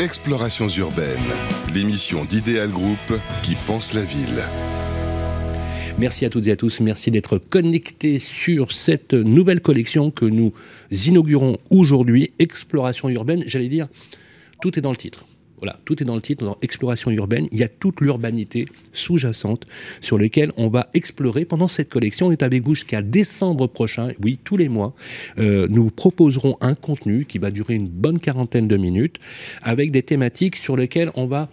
Explorations urbaines, l'émission d'Idéal Group qui pense la ville. Merci à toutes et à tous. Merci d'être connectés sur cette nouvelle collection que nous inaugurons aujourd'hui, Exploration urbaine. J'allais dire, tout est dans le titre. Voilà, tout est dans le titre, dans exploration urbaine. Il y a toute l'urbanité sous-jacente sur laquelle on va explorer pendant cette collection. On est avec vous jusqu'à décembre prochain. Oui, tous les mois, euh, nous proposerons un contenu qui va durer une bonne quarantaine de minutes avec des thématiques sur lesquelles on va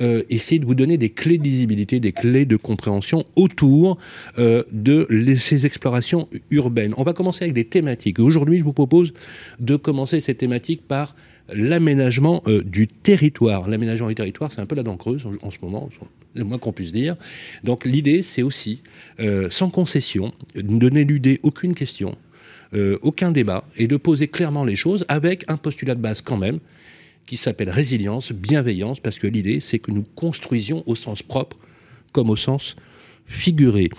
euh, essayer de vous donner des clés de lisibilité, des clés de compréhension autour euh, de ces explorations urbaines. On va commencer avec des thématiques. Aujourd'hui, je vous propose de commencer ces thématiques par l'aménagement euh, du territoire. L'aménagement du territoire, c'est un peu la dent creuse en, ce moment, le moins qu'on puisse dire. Donc l'idée, c'est aussi, euh, sans concession, de n'éluder aucune question, euh, aucun débat, et de poser clairement les choses avec un postulat de base quand même, qui s'appelle résilience, bienveillance, parce que l'idée, c'est que nous construisions au sens propre comme au sens figuré.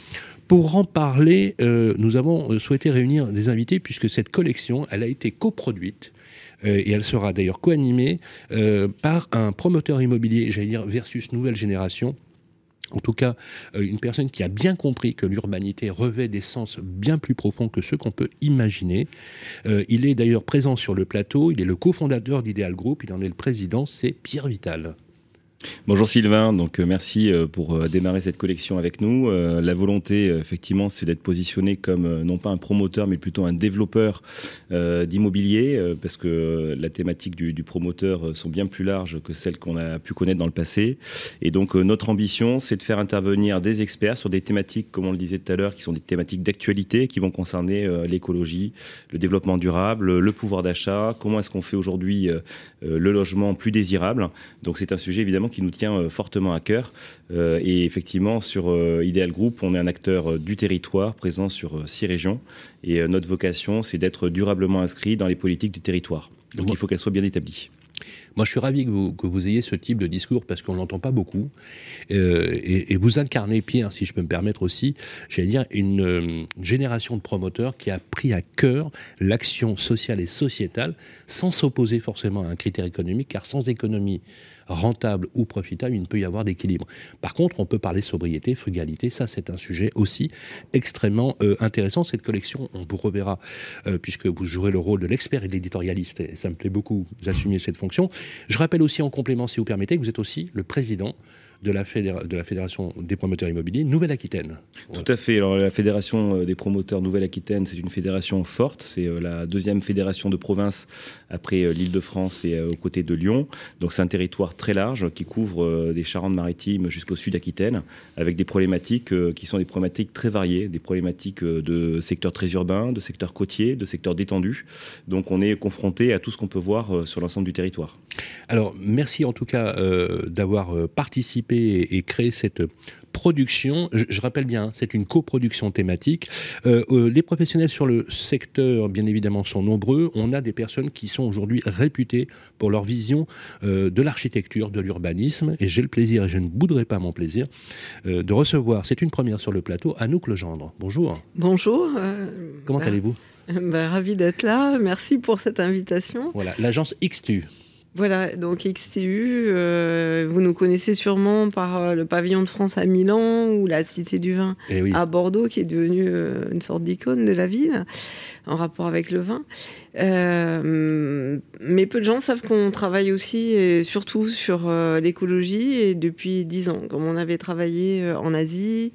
Pour en parler, nous avons souhaité réunir des invités puisque cette collection, elle a été coproduite et elle sera d'ailleurs co-animée euh, par un promoteur immobilier, j'allais dire versus nouvelle génération, en tout cas, euh, une personne qui a bien compris que l'urbanité revêt des sens bien plus profonds que ceux qu'on peut imaginer. il est d'ailleurs présent sur le plateau, il est le cofondateur d'Ideal Group, il en est le président, c'est Pierre Vital. Bonjour Sylvain, donc euh, merci euh, pour euh, démarrer cette collection avec nous. La volonté, effectivement, c'est d'être positionné comme non pas un promoteur, mais plutôt un développeur d'immobilier, parce que la thématique du, promoteur sont bien plus larges que celles qu'on a pu connaître dans le passé. Et donc notre ambition, c'est de faire intervenir des experts sur des thématiques, comme on le disait tout à l'heure, qui sont des thématiques d'actualité, qui vont concerner l'écologie, le développement durable, le pouvoir d'achat, comment est-ce qu'on fait aujourd'hui le logement plus désirable. Donc c'est un sujet évidemment qui nous tient euh, fortement à cœur. Euh, et effectivement, sur euh, Ideal Group, on est un acteur du territoire présent sur six régions. Et notre vocation, c'est d'être durablement inscrit dans les politiques du territoire. Donc il faut qu'elles soient bien établies. Moi, je suis ravi que vous, que vous ayez ce type de discours parce qu'on l'entend pas beaucoup. Euh, et, et, vous incarnez, Pierre, si je peux me permettre aussi, j'allais dire, une, une, génération de promoteurs qui a pris à cœur l'action sociale et sociétale sans s'opposer forcément à un critère économique, car sans économie rentable ou profitable, il ne peut y avoir d'équilibre. Par contre, on peut parler sobriété, frugalité, ça c'est un sujet aussi extrêmement euh, intéressant. Cette collection, on vous reverra, euh, puisque vous jouerez le rôle de l'expert et de l'éditorialiste, et ça me plaît beaucoup, vous assumez cette fonction. Je rappelle aussi en complément, si vous permettez, que vous êtes aussi le président de la, de la Fédération des promoteurs immobiliers Nouvelle-Aquitaine. Tout à fait. Alors, la Fédération euh, des promoteurs Nouvelle-Aquitaine, c'est une fédération forte. C'est euh, la deuxième fédération de province après euh, l'Île-de-France et aux côtés de Lyon. Donc, c'est un territoire très large qui couvre des Charentes-Maritimes jusqu'au sud d'Aquitaine, avec des problématiques qui sont des problématiques très variées, des problématiques de secteurs très urbains, de secteurs côtiers, de secteurs détendus. Donc, on est confronté à tout ce qu'on peut voir sur l'ensemble du territoire. Alors, merci en tout cas d'avoir participé et, créer cette production. Je, rappelle bien, c'est une coproduction thématique. Euh, euh, les professionnels sur le secteur, bien évidemment, sont nombreux. On a des personnes qui sont aujourd'hui réputées pour leur vision euh, de l'architecture, de l'urbanisme. Et j'ai le plaisir, et je ne bouderai pas mon plaisir, de recevoir, c'est une première sur le plateau, Anouk Legendre. Bonjour. Bonjour. Comment bah, allez-vous? bah, Ravi d'être là. Merci pour cette invitation. Voilà, l'agence XTU. Voilà, donc XTU, euh, vous nous connaissez sûrement par euh, le pavillon de France à Milan ou la Cité du Vin eh à Bordeaux, qui est devenue euh, une sorte d'icône de la ville en rapport avec le vin. mais peu de gens savent qu'on travaille aussi et surtout sur l'écologie et depuis dix ans. Comme on avait travaillé en Asie,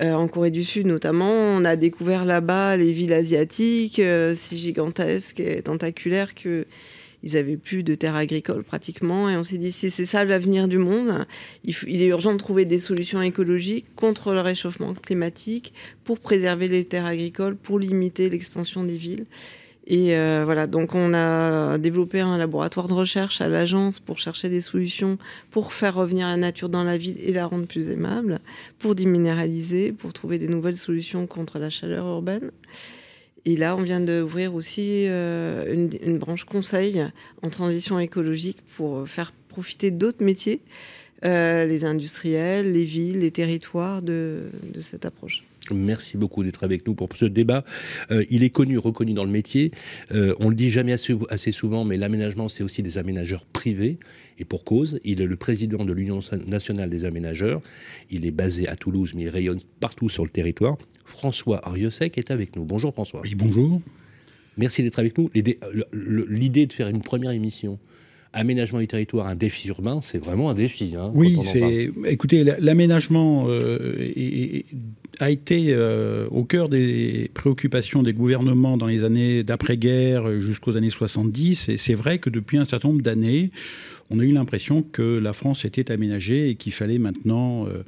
en Corée du Sud notamment, on a découvert là-bas les villes asiatiques, si gigantesques et tentaculaires que ils avaient plus de terres agricoles pratiquement. Et on s'est dit, si c'est ça l'avenir du monde, il, est urgent de trouver des solutions écologiques contre le réchauffement climatique pour préserver les terres agricoles, pour limiter l'extension des villes. Et euh, voilà, donc on a développé un laboratoire de recherche à l'agence pour chercher des solutions pour faire revenir la nature dans la ville et la rendre plus aimable, pour déminéraliser, pour trouver des nouvelles solutions contre la chaleur urbaine. Et là, on vient d'ouvrir aussi euh, une, branche conseil en transition écologique pour faire profiter d'autres métiers, euh, les industriels, les villes, les territoires de, cette approche. Merci beaucoup d'être avec nous pour ce débat. Euh, il est connu, reconnu dans le métier. Euh, on le dit jamais assez, souvent, mais l'aménagement, c'est aussi des aménageurs privés. Et pour cause, il est le président de l'Union nationale des aménageurs. Il est basé à Toulouse, mais il rayonne partout sur le territoire. François Ariosec est avec nous. Bonjour François. Oui, bonjour. Merci d'être avec nous. L'idée de faire une première émission aménagement du territoire, un défi urbain, c'est vraiment un défi. Hein, oui, c'est. Écoutez, l'aménagement euh, a été euh, au cœur des préoccupations des gouvernements dans les années d'après-guerre jusqu'aux années 70. Et c'est vrai que depuis un certain nombre d'années, on a eu l'impression que la France était aménagée et qu'il fallait maintenant. Euh, euh,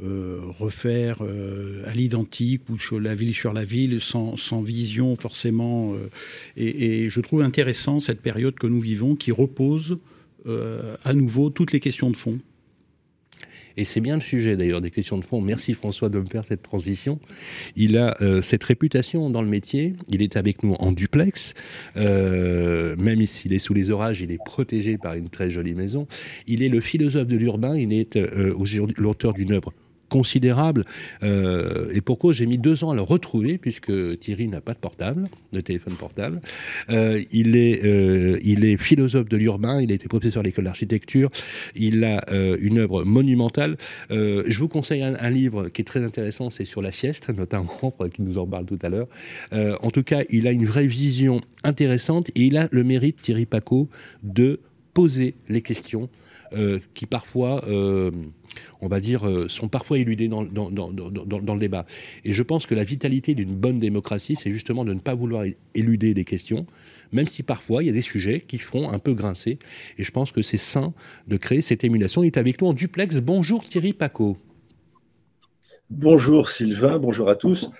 refaire euh, à l'identique ou sur la ville sur la ville sans, sans vision forcément. Euh, et, et, je trouve intéressant cette période que nous vivons qui repose à nouveau toutes les questions de fond. Et c'est bien le sujet d'ailleurs des questions de fond. Merci François de me faire cette transition. Il a cette réputation dans le métier. Il est avec nous en duplex. Euh, même s'il est sous les orages, il est protégé par une très jolie maison. Il est le philosophe de l'urbain. Il est euh, l'auteur d'une œuvre considérable. Euh, et pourquoi j'ai mis deux ans à le retrouver, puisque Thierry n'a pas de portable, de téléphone portable. Euh, il, est, euh, il est philosophe de l'urbain, il a été professeur à l'école d'architecture, il a une œuvre monumentale. je vous conseille un, livre qui est très intéressant, c'est sur la sieste, notamment, qui nous en parle tout à l'heure. en tout cas, il a une vraie vision intéressante et il a le mérite, Thierry Paco, de poser les questions qui parfois on va dire, euh, sont parfois éludés dans, le débat. Et je pense que la vitalité d'une bonne démocratie, c'est justement de ne pas vouloir éluder les questions, même si parfois il y a des sujets qui font un peu grincer. Et je pense que c'est sain de créer cette émulation. Il est avec nous en duplex. Bonjour Thierry Paco. Bonjour Sylvain, bonjour à tous.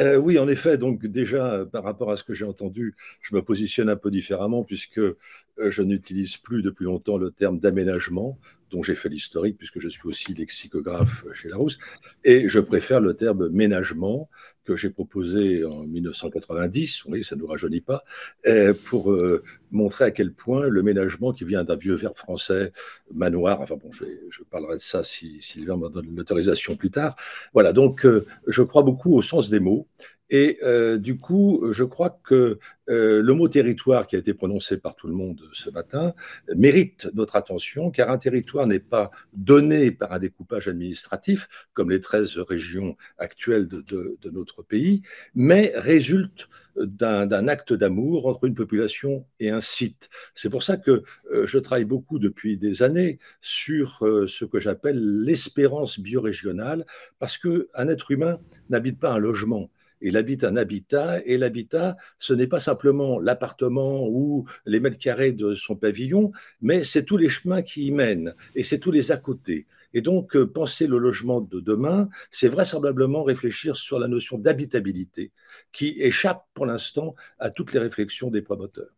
Euh, oui, en effet, donc déjà, par rapport à ce que j'ai entendu, je me positionne un peu différemment puisque euh, je n'utilise plus depuis longtemps le terme d'aménagement dont j'ai fait l'historique puisque je suis aussi lexicographe chez Larousse, et je préfère le terme ménagement que j'ai proposé en 1990, oui, ça ne nous rajeunit pas, euh, pour euh, montrer à quel point le ménagement qui vient d'un vieux verbe français, manoir, enfin bon, je, parlerai de ça si Sylvain me donne l'autorisation plus tard. Voilà, donc euh, je crois beaucoup au sens des mots, et euh, du coup, je crois que euh, le mot territoire qui a été prononcé par tout le monde ce matin mérite notre attention, car un territoire n'est pas donné par un découpage administratif, comme les 13 régions actuelles de, notre pays, mais résulte d'un acte d'amour entre une population et un site. C'est pour ça que euh, je travaille beaucoup depuis des années sur ce que j'appelle l'espérance biorégionale, parce qu'un être humain n'habite pas un logement, il habite un habitat, et l'habitat, ce n'est pas simplement l'appartement ou les mètres carrés de son pavillon, mais c'est tous les chemins qui y mènent, et c'est tous les à côté. Et donc, euh, penser le logement de demain, c'est vraisemblablement réfléchir sur la notion d'habitabilité, qui échappe pour l'instant à toutes les réflexions des promoteurs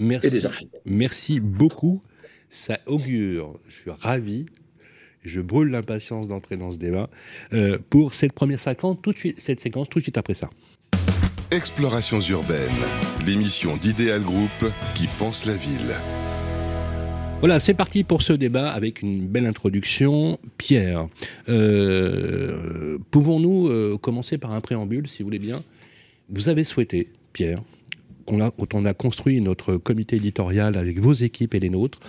et des architectes. Merci beaucoup. Ça augure, je suis ravi je brûle l'impatience d'entrer dans ce débat, euh, pour cette première séquence tout, de suite, cette séquence tout de suite après ça. Explorations urbaines, l'émission d'Idéal Group qui pense la ville. Voilà, c'est parti pour ce débat avec une belle introduction. Pierre, euh, pouvons-nous euh, commencer par un préambule, si vous voulez bien? Vous avez souhaité, Pierre, quand on a construit notre comité éditorial avec vos équipes et les nôtres,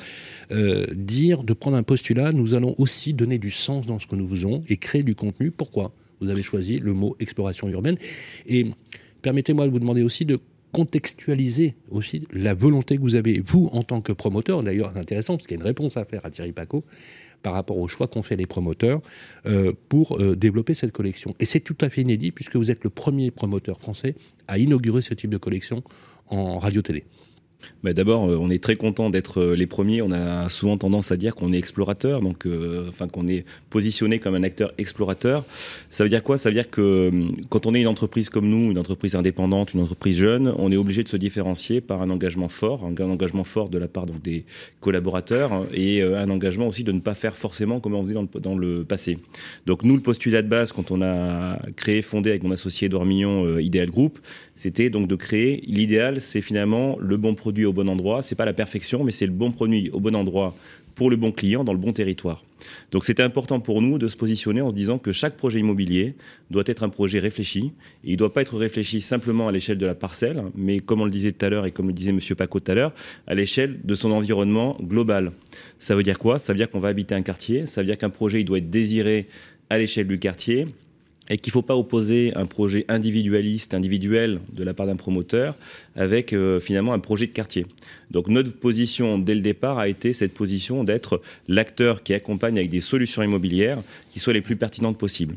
euh, dire de prendre un postulat, nous allons aussi donner du sens dans ce que nous faisons et créer du contenu. Pourquoi? Vous avez choisi le mot exploration urbaine. Et permettez-moi de vous demander aussi de contextualiser aussi la volonté que vous avez, vous, en tant que promoteur, d'ailleurs intéressant, parce qu'il y a une réponse à faire à Thierry Paco, par rapport au choix qu'ont fait les promoteurs euh, pour euh, développer cette collection. Et c'est tout à fait inédit, puisque vous êtes le premier promoteur français à inaugurer ce type de collection en radio-télé. Bah, d'abord, euh, on est très content d'être euh, les premiers. On a souvent tendance à dire qu'on est explorateur, donc euh, qu'on est positionné comme un acteur explorateur. Ça veut dire quoi? Ça veut dire que quand on est une entreprise comme nous, une entreprise indépendante, une entreprise jeune, on est obligé de se différencier par un engagement fort, un engagement fort de la part donc, des collaborateurs et un engagement aussi de ne pas faire forcément comme on faisait dans le, passé. Donc nous, le postulat de base, quand on a créé, fondé avec mon associé Edouard Mignon Ideal Group, c'était donc de créer l'idéal, c'est finalement le bon produit au bon endroit. C'est pas la perfection, mais c'est le bon produit au bon endroit pour le bon client dans le bon territoire. Donc c'était important pour nous de se positionner en se disant que chaque projet immobilier doit être un projet réfléchi. Et il ne doit pas être réfléchi simplement à l'échelle de la parcelle, mais comme on le disait tout à l'heure et comme le disait M. Paco tout à l'heure, à l'échelle de son environnement global. Ça veut dire quoi? Ça veut dire qu'on va habiter un quartier, ça veut dire qu'un projet il doit être désiré à l'échelle du quartier, et qu'il ne faut pas opposer un projet individualiste, individuel de la part d'un promoteur avec euh, finalement un projet de quartier. Donc notre position dès le départ a été cette position d'être l'acteur qui accompagne avec des solutions immobilières qui soient les plus pertinentes possibles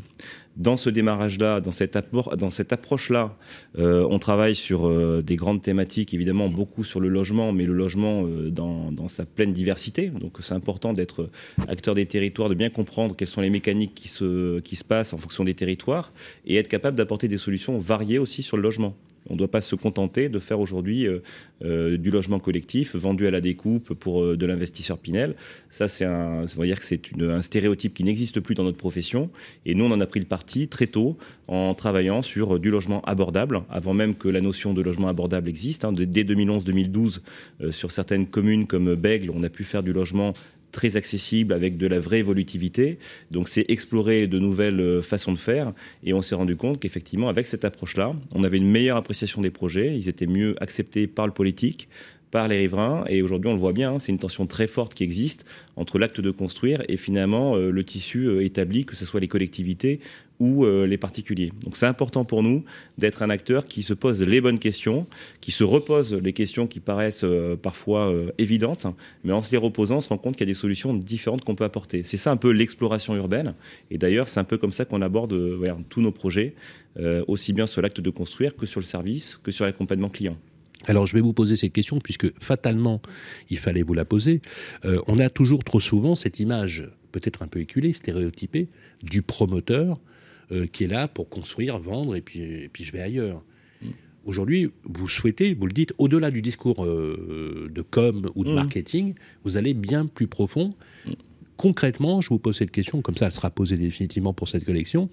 dans ce démarrage-là, dans cette, approche-là, euh, on travaille sur euh, des grandes thématiques, évidemment beaucoup sur le logement, mais le logement euh, dans, dans, sa pleine diversité. Donc c'est important d'être acteur des territoires, de bien comprendre quelles sont les mécaniques qui se, qui se passent en fonction des territoires et être capable d'apporter des solutions variées aussi sur le logement. On ne doit pas se contenter de faire aujourd'hui euh, euh, du logement collectif vendu à la découpe pour euh, de l'investisseur Pinel. Ça, c'est un, stéréotype qui n'existe plus dans notre profession. Et nous, on en a pris le parti très tôt en travaillant sur du logement abordable, avant même que la notion de logement abordable existe. Hein. Dès 2011-2012, sur certaines communes comme Bègle, on a pu faire du logement très accessible avec de la vraie évolutivité. Donc c'est explorer de nouvelles euh, façons de faire et on s'est rendu compte qu'effectivement avec cette approche-là, on avait une meilleure appréciation des projets, ils étaient mieux acceptés par le politique, par les riverains. Et aujourd'hui, on le voit bien, hein, c'est une tension très forte qui existe entre l'acte de construire et finalement euh, le tissu euh, établi, que ce soit les collectivités ou euh, les particuliers. Donc c'est important pour nous d'être un acteur qui se pose les bonnes questions, qui se repose les questions qui paraissent parfois évidentes, mais en se les reposant, on se rend compte qu'il y a des solutions différentes qu'on peut apporter. C'est ça un peu l'exploration urbaine. Et d'ailleurs, c'est un peu comme ça qu'on aborde tous nos projets, aussi bien sur l'acte de construire que sur le service, que sur l'accompagnement client. Alors je vais vous poser cette question puisque fatalement il fallait vous la poser. Euh, on a toujours trop souvent cette image peut-être un peu éculée, stéréotypée, du promoteur euh, qui est là pour construire, vendre et puis, et puis je vais ailleurs. Mm. Aujourd'hui, vous souhaitez, vous le dites, au-delà du discours euh, de com ou de mm. marketing, vous allez bien plus profond. Mm. Concrètement, je vous pose cette question, comme ça elle sera posée définitivement pour cette collection.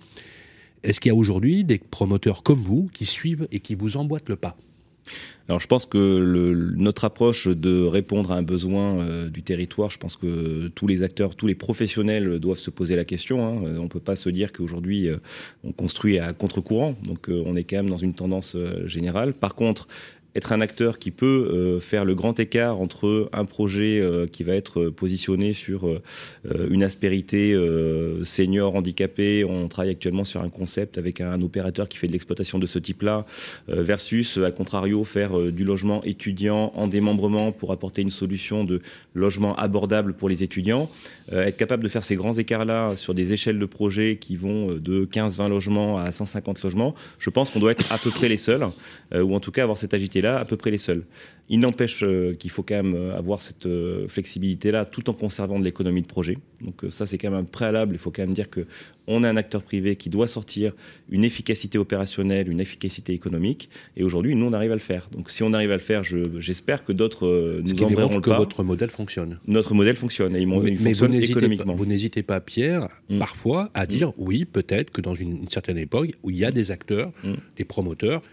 Est-ce qu'il y a aujourd'hui des promoteurs comme vous qui suivent et qui vous emboîtent le pas? Alors je pense que notre approche de répondre à un besoin euh, du territoire, je pense que tous les acteurs, tous les professionnels doivent se poser la question. Hein. On ne peut pas se dire qu'aujourd'hui euh, on construit à contre-courant, donc euh, on est quand même dans une tendance générale. Par contre, être un acteur qui peut euh, faire le grand écart entre un projet euh, qui va être positionné sur euh, une aspérité senior handicapé, on travaille actuellement sur un concept avec un, opérateur qui fait de l'exploitation de ce type-là, versus à contrario faire du logement étudiant en démembrement pour apporter une solution de logement abordable pour les étudiants, être capable de faire ces grands écarts-là sur des échelles de projets qui vont de 15-20 logements à 150 logements, je pense qu'on doit être à peu près les seuls, ou en tout cas avoir cette agité là à peu près les seuls. Il n'empêche euh, qu'il faut quand même euh, avoir cette euh, flexibilité-là tout en conservant de l'économie de projet. Donc ça, c'est quand même un préalable. Il faut quand même dire que on a un acteur privé qui doit sortir une efficacité opérationnelle, une efficacité économique. Et aujourd'hui, nous, on arrive à le faire. Donc si on arrive à le faire, j'espère que d'autres nous qui embrayeront le que votre modèle fonctionne. Notre modèle fonctionne et il, mais, fonctionne économiquement. vous n'hésitez pas, Pierre, mm. parfois à dire mm. oui, peut-être que dans une, certaine époque où il y a des acteurs, mm. des promoteurs,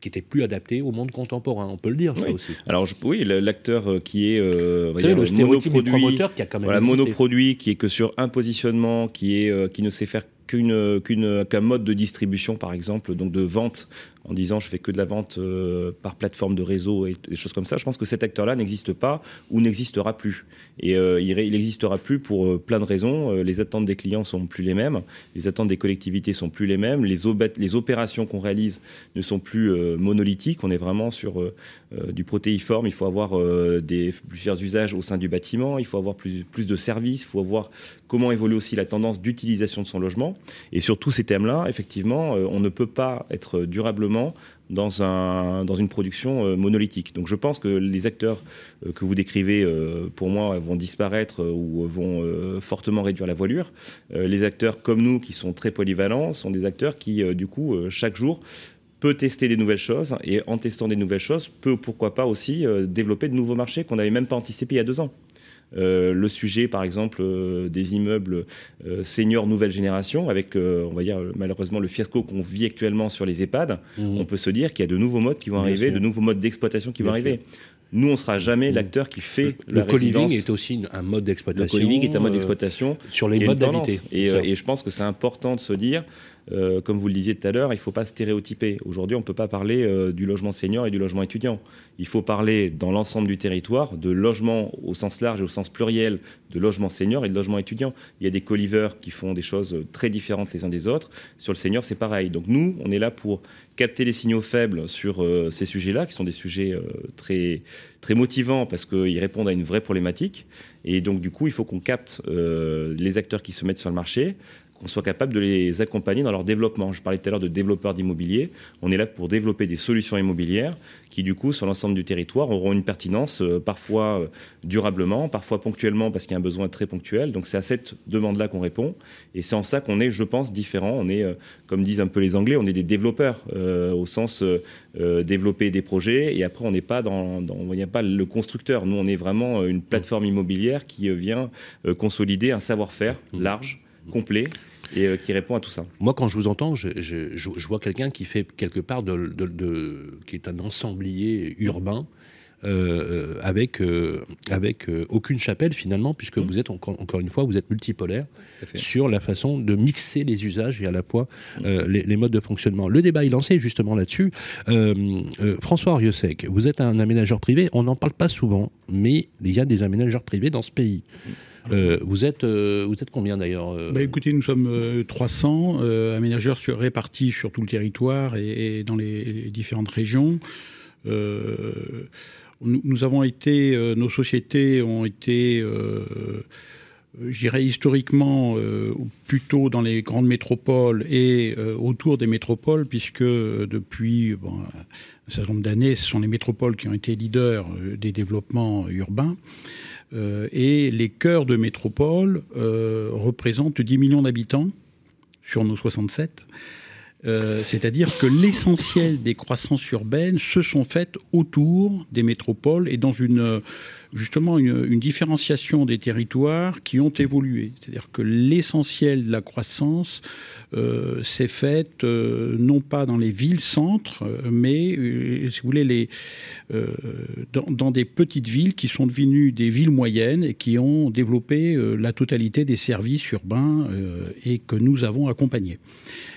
qui était plus adapté au monde contemporain. On peut le dire, ça aussi. Alors, oui, l'acteur euh, qui est euh, Vous savez, le stéréotype promoteur qui a quand même voilà, monoproduit, qui est que sur un positionnement, qui est euh, qui ne sait faire qu'un mode de distribution, par exemple, donc de vente en disant je fais que de la vente euh, par plateforme de réseau et des choses comme ça, je pense que cet acteur-là n'existe pas ou n'existera plus. Et euh, il n'existera plus pour euh, plein de raisons. les attentes des clients sont plus les mêmes, les attentes des collectivités sont plus les mêmes, les, opérations qu'on réalise ne sont plus monolithiques. On est vraiment sur du protéiforme. Il faut avoir des, plusieurs usages au sein du bâtiment, il faut avoir plus, plus de services, il faut voir comment évolue aussi la tendance d'utilisation de son logement. Et sur tous ces thèmes-là, effectivement, on ne peut pas être durablement dans, un, dans une production euh, monolithique. Donc je pense que les acteurs euh, que vous décrivez, euh, pour moi, vont disparaître ou vont fortement réduire la voilure. les acteurs comme nous, qui sont très polyvalents, sont des acteurs qui, du coup, chaque jour, peut tester des nouvelles choses et en testant des nouvelles choses, peut pourquoi pas aussi développer de nouveaux marchés qu'on n'avait même pas anticipés il y a deux ans. Euh, le sujet, par exemple, euh, des immeubles euh, seniors nouvelle génération, avec, on va dire, malheureusement, le fiasco qu'on vit actuellement sur les EHPAD, mmh. on peut se dire qu'il y a de nouveaux modes qui vont arriver, de nouveaux modes d'exploitation qui vont arriver. Nous, on sera jamais l'acteur qui fait le, la co-living est aussi un mode d'exploitation. Le co-living est un mode d'exploitation sur les modes d'habiter. Et je pense que c'est important de se dire, euh, comme vous le disiez tout à l'heure, il ne faut pas stéréotyper. Aujourd'hui, on ne peut pas parler euh, du logement senior et du logement étudiant. Il faut parler dans l'ensemble du territoire de logement au sens large et au sens pluriel de logement senior et de logement étudiant. Il y a des co-livers qui font des choses très différentes les uns des autres. Sur le senior, c'est pareil. Donc nous, on est là pour capter les signaux faibles sur euh, ces sujets-là, qui sont des sujets très, très motivants parce qu'ils répondent à une vraie problématique. Et donc, du coup, il faut qu'on capte les acteurs qui se mettent sur le marché, qu'on soit capable de les accompagner dans leur développement. Je parlais tout à l'heure de développeurs d'immobilier. On est là pour développer des solutions immobilières qui, du coup, sur l'ensemble du territoire, auront une pertinence euh, parfois euh, durablement, parfois ponctuellement parce qu'il y a un besoin très ponctuel. Donc, c'est à cette demande-là qu'on répond. Et c'est en ça qu'on est, je pense, différent. On est, euh, comme disent un peu les Anglais, on est des développeurs au sens développer des projets. Et après, on n'est pas dans, dans on pas le constructeur. Nous, on est vraiment une plateforme immobilière qui vient consolider un savoir-faire large, complet et euh, qui répond à tout ça. Moi, quand je vous entends, je, je- je- je vois quelqu'un qui fait quelque part de, de- de- qui est un ensemblier urbain. euh, euh, avec euh, avec euh, aucune chapelle finalement puisque vous êtes encore, encore une fois vous êtes multipolaire sur la façon de mixer les usages et à la fois euh, les, les modes de fonctionnement. Le débat est lancé justement là-dessus. François Oriosec, vous êtes un aménageur privé, on n'en parle pas souvent, mais il y a des aménageurs privés dans ce pays. Euh, vous êtes euh, vous êtes combien d'ailleurs euh, Bah, écoutez, nous sommes euh, 300 euh, aménageurs répartis sur tout le territoire et, dans les, différentes régions. Nous, avons été, nos sociétés ont été, je dirais historiquement, plutôt dans les grandes métropoles et autour des métropoles, puisque depuis bon, un certain nombre d'années, ce sont les métropoles qui ont été leaders des développements urbains. Euh, et les cœurs de métropole euh, représentent 10 millions d'habitants sur nos 67. Euh, C'est-à-dire que l'essentiel des croissances urbaines se sont faites autour des métropoles et dans une justement une, différenciation des territoires qui ont évolué. C'est-à-dire que l'essentiel de la croissance euh, s'est faite euh, non pas dans les villes-centres, euh, mais dans, dans des petites villes qui sont devenues des villes moyennes et qui ont développé la totalité des services urbains et que nous avons accompagnés.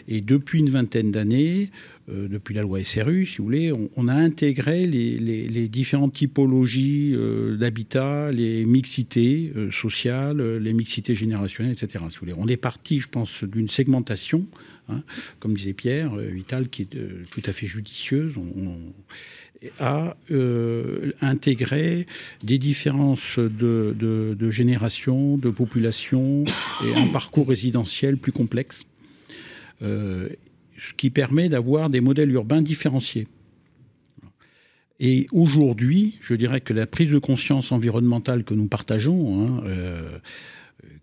Et depuis une vingtaine d'années, euh, depuis la loi SRU, si vous voulez, on, a intégré les, différentes typologies euh, d'habitat, les mixités euh, sociales, les mixités générationnelles, etc. Si vous voulez. On est parti, je pense, d'une segmentation, hein, comme disait Pierre Vital, qui est tout à fait judicieuse. À intégrer des différences de, génération, de population et un parcours résidentiel plus complexe, ce qui permet d'avoir des modèles urbains différenciés. Et aujourd'hui, je dirais que la prise de conscience environnementale que nous partageons, hein, euh,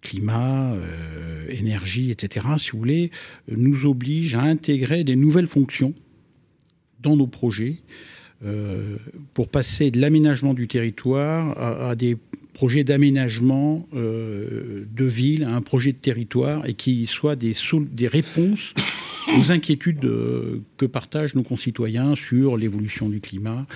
climat, euh, énergie, etc., si vous voulez, nous oblige à intégrer des nouvelles fonctions dans nos projets euh, pour passer de l'aménagement du territoire à, des projets d'aménagement de ville, à un projet de territoire et qui soient des réponses aux inquiétudes euh, que partagent nos concitoyens sur l'évolution du climat,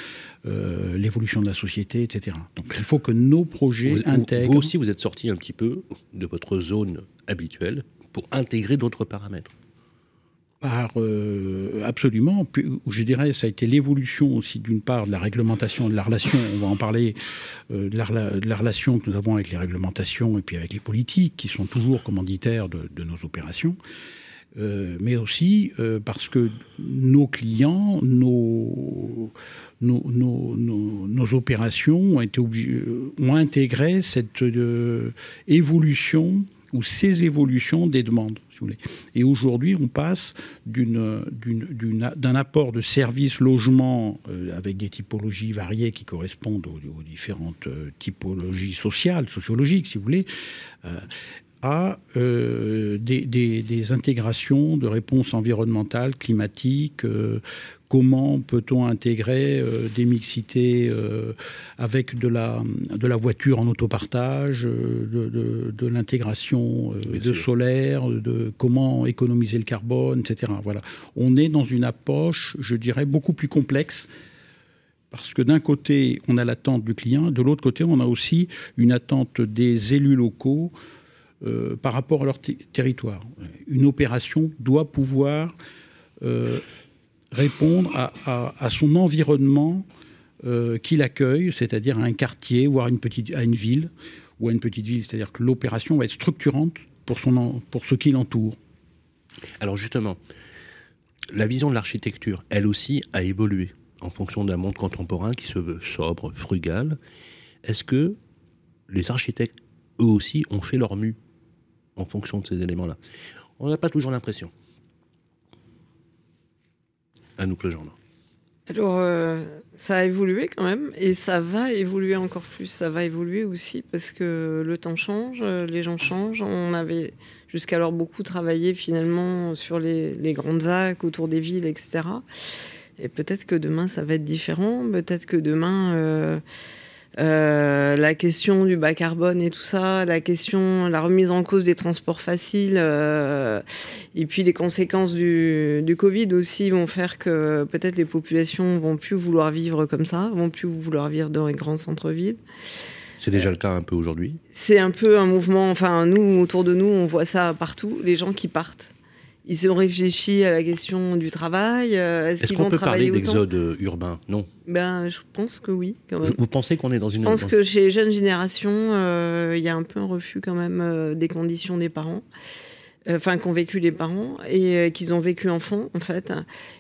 euh, l'évolution de la société, etc. Donc il faut que nos projets vous, intègrent. vous aussi, vous êtes sorti un petit peu de votre zone habituelle pour intégrer d'autres paramètres. Par euh, absolument, je dirais, ça a été l'évolution aussi d'une part de la réglementation de la relation. On va en parler euh, de, la, rela- de la relation que nous avons avec les réglementations et puis avec les politiques qui sont toujours commanditaires de, de nos opérations. Euh, mais aussi euh, parce que nos clients, nos, nos, nos, nos- opérations euh, ont intégré cette évolution ou ces évolutions des demandes. si vous voulez. Et aujourd'hui, on passe d'un apport de services logements euh, avec des typologies variées qui correspondent aux, différentes typologies sociales, sociologiques, si vous voulez, à euh, des, des- des intégrations de réponses environnementales, climatiques. euh, comment peut-on intégrer euh, des mixités avec de la, de la voiture en autopartage, de, de- de l'intégration de solaire, de comment économiser le carbone, etc. Voilà. On est dans une approche, je dirais, beaucoup plus complexe Parce que d'un côté, on a l'attente du client, de l'autre côté, on a aussi une attente des élus locaux euh, par rapport à leur territoire. Une opération doit pouvoir euh, répondre à, son environnement euh, qui l'accueille, c'est-à-dire à un quartier, petite, à une ville, ou à une petite ville. C'est-à-dire que l'opération va être structurante pour, son, pour ce qui l'entoure. Alors justement, la vision de l'architecture, elle aussi, a évolué en fonction d'un monde contemporain qui se veut sobre, frugal. Est-ce que les architectes, eux aussi, ont fait leur mue? En fonction de ces éléments-là On n'a pas toujours l'impression. À nous, Claude alors, euh, ça a évolué quand même, et ça va évoluer encore plus. Ça va évoluer aussi parce que le temps change, les gens changent. On avait jusqu'alors beaucoup travaillé finalement sur les, les grandes actes autour des villes, etc. Et peut-être que demain, ça va être différent. Peut-être que demain, euh, euh, la question du bas carbone et tout ça, la question, la remise en cause des transports faciles, euh, et puis les conséquences du, du, Covid aussi vont faire que peut-être les populations vont plus vouloir vivre comme ça, vont plus vouloir vivre dans les grands centres-villes. C'est déjà le cas un peu aujourd'hui? C'est un peu un mouvement. Enfin, nous autour de nous, on voit ça partout. Les gens qui partent ils ont réfléchi à la question du travail. Euh, est-ce qu'on peut parler d'exode euh, urbain? Non. Ben, je pense que oui. Vous pensez qu'on est dans une. Je pense que chez les jeunes générations, euh, il y a un peu un refus quand même des conditions des parents. Enfin, qu'ont vécu les parents et qu'ils ont vécu enfants, en fait.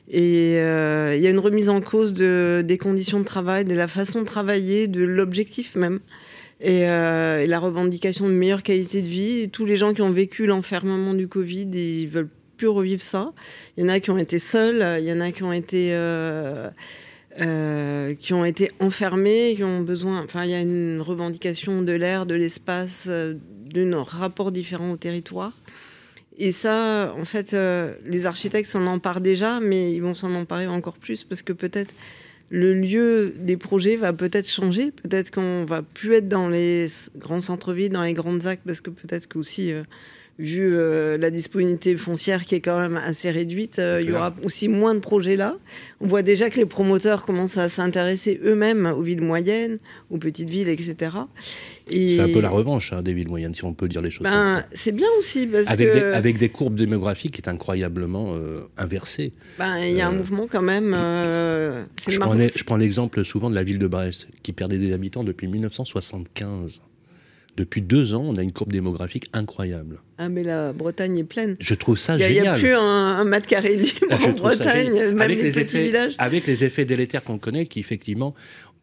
Et il y a une remise en cause de, des conditions de travail, de la façon de travailler, de l'objectif même. Et, et, la revendication de meilleure qualité de vie. tous les gens qui ont vécu l'enfermement du Covid, ils veulent revivre ça. Il y en a qui ont été seuls, il y en a qui ont été euh, euh, qui ont été enfermés, qui ont besoin. Enfin, il y a une revendication de l'air, de l'espace, euh, d'un rapport différent au territoire. Et ça, en fait, les architectes s'en emparent déjà, mais ils vont s'en emparer encore plus parce que peut-être le lieu des projets va peut-être changer. Peut-être qu'on va plus être dans les grands centres-villes, dans les grandes actes, parce que peut-être que aussi vu euh, la disponibilité foncière qui est quand même assez réduite, euh, il y aura aussi moins de projets là. On voit déjà que les promoteurs commencent à s'intéresser eux-mêmes aux villes moyennes, aux petites villes, etc. C'est un peu la revanche hein, des villes moyennes, si on peut dire les choses ben, C'est bien aussi. Parce avec, des, avec des courbes démographiques qui est incroyablement euh, inversées. Ben, il y a un mouvement quand même. je, prends je prends l'exemple souvent de la ville de Brest, qui perdait des habitants depuis 1975. Depuis deux ans, on a une courbe démographique incroyable. Ah, mais la Bretagne est pleine. Je trouve ça génial. Il n'y a, plus un, mètre carré libre ah, en Bretagne, même avec les, effets, villages. Avec les effets délétères qu'on connaît, qui effectivement,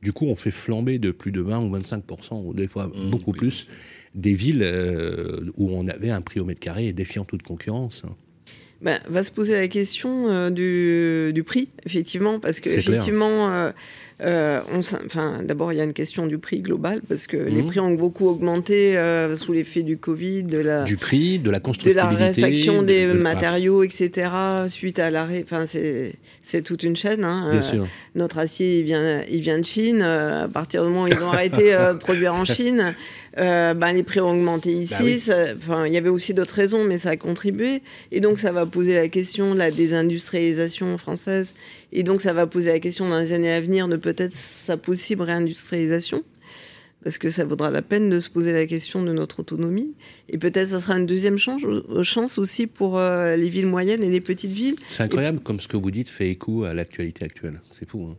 du coup, on fait flamber de plus de 20 ou 25% ou des fois mmh, beaucoup plus, des villes euh, où on avait un prix au mètre carré défiant toute concurrence. Ben, va se poser la question euh, du, du, prix, effectivement, parce que effectivement, euh, euh, enfin, d'abord, il y a une question du prix global parce que les mhm. prix ont beaucoup augmenté euh, sous l'effet du Covid, de la du prix, de la constructibilité, de la réfaction des matériaux, etc. Suite à l'arrêt, enfin, c'est toute une chaîne. Hein. Bien sûr. Notre acier, il vient, il vient de Chine. à partir du moment où ils ont arrêté de produire en Chine, euh, ben, les prix ont augmenté ici. Bah il y avait aussi d'autres raisons, mais ça a contribué. Et donc, ça va poser la question de la désindustrialisation française. Et donc, ça va poser la question dans les années à venir de peut-être sa possible réindustrialisation. Parce que ça vaudra la peine de se poser la question de notre autonomie. Et peut-être ça sera une deuxième chance, chance aussi pour euh, les villes moyennes et les petites villes. C'est incroyable comme ce que vous dites fait écho à l'actualité actuelle. C'est fou. Hein.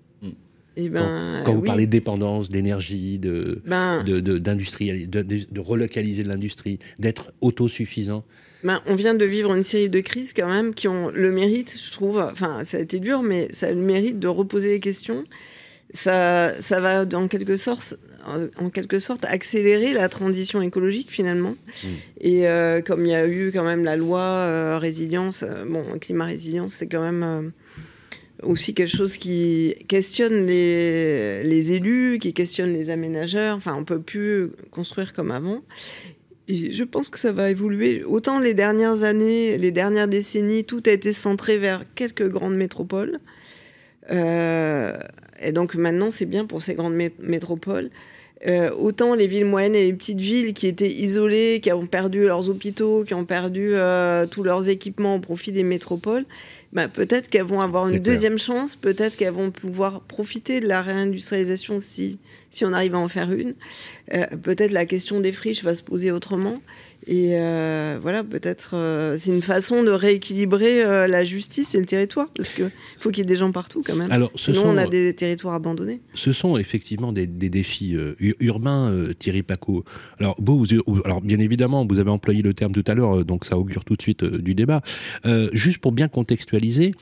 Eh ben, quand, vous parlez de dépendance, d'énergie, de, ben, de, de, de, relocaliser de l'industrie, d'être autosuffisant. Ben, on vient de vivre une série de crises quand même qui ont le mérite, je trouve, enfin ça a été dur, mais ça a le mérite de reposer les questions. Ça, ça va en quelque sorte, en quelque sorte accélérer la transition écologique finalement. Mmh. Et euh, comme il y a eu quand même la loi euh, résilience, euh, bon climat résilience, c'est quand même aussi quelque chose qui questionne les, élus, qui questionne les aménageurs. Enfin, on peut plus construire comme avant. Et je pense que ça va évoluer. Autant les dernières années, les dernières décennies, tout a été centré vers quelques grandes métropoles. Euh, et donc maintenant, c'est bien pour ces grandes métropoles. Euh, autant les villes moyennes et les petites villes qui étaient isolées, qui ont perdu leurs hôpitaux, qui ont perdu euh, tous leurs équipements au profit des métropoles, bah, peut-être qu'elles vont avoir une deuxième chance, peut-être qu'elles vont pouvoir profiter de la réindustrialisation si, si on arrive à en faire une. Euh, peut-être la question des friches va se poser autrement. Et euh, voilà, peut-être euh, c'est une façon de rééquilibrer la justice et le territoire, parce qu'il faut qu'il y ait des gens partout quand même. Alors, Sinon, on a des territoires abandonnés. Ce sont effectivement des, défis urbains, Thierry Paco. Alors, vous, alors, bien évidemment, vous avez employé le terme tout à l'heure, donc ça augure tout de suite du débat. juste pour bien contextualiser,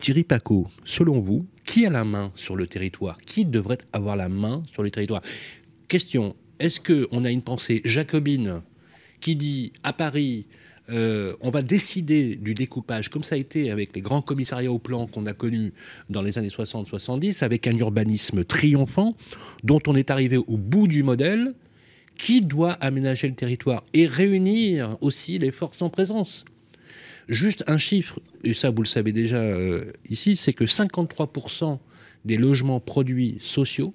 Thierry Paco, selon vous, qui a la main sur le territoire? Qui devrait avoir la main sur le territoire? Question, est-ce qu'on a une pensée jacobine qui dit à Paris, euh, on va décider du découpage, comme ça a été avec les grands commissariats au plan qu'on a connus dans les années 60-70, avec un urbanisme triomphant, dont on est arrivé au bout du modèle, qui doit aménager le territoire et réunir aussi les forces en présence? Juste un chiffre, et ça vous le savez déjà euh, ici, c'est que 53% des logements produits sociaux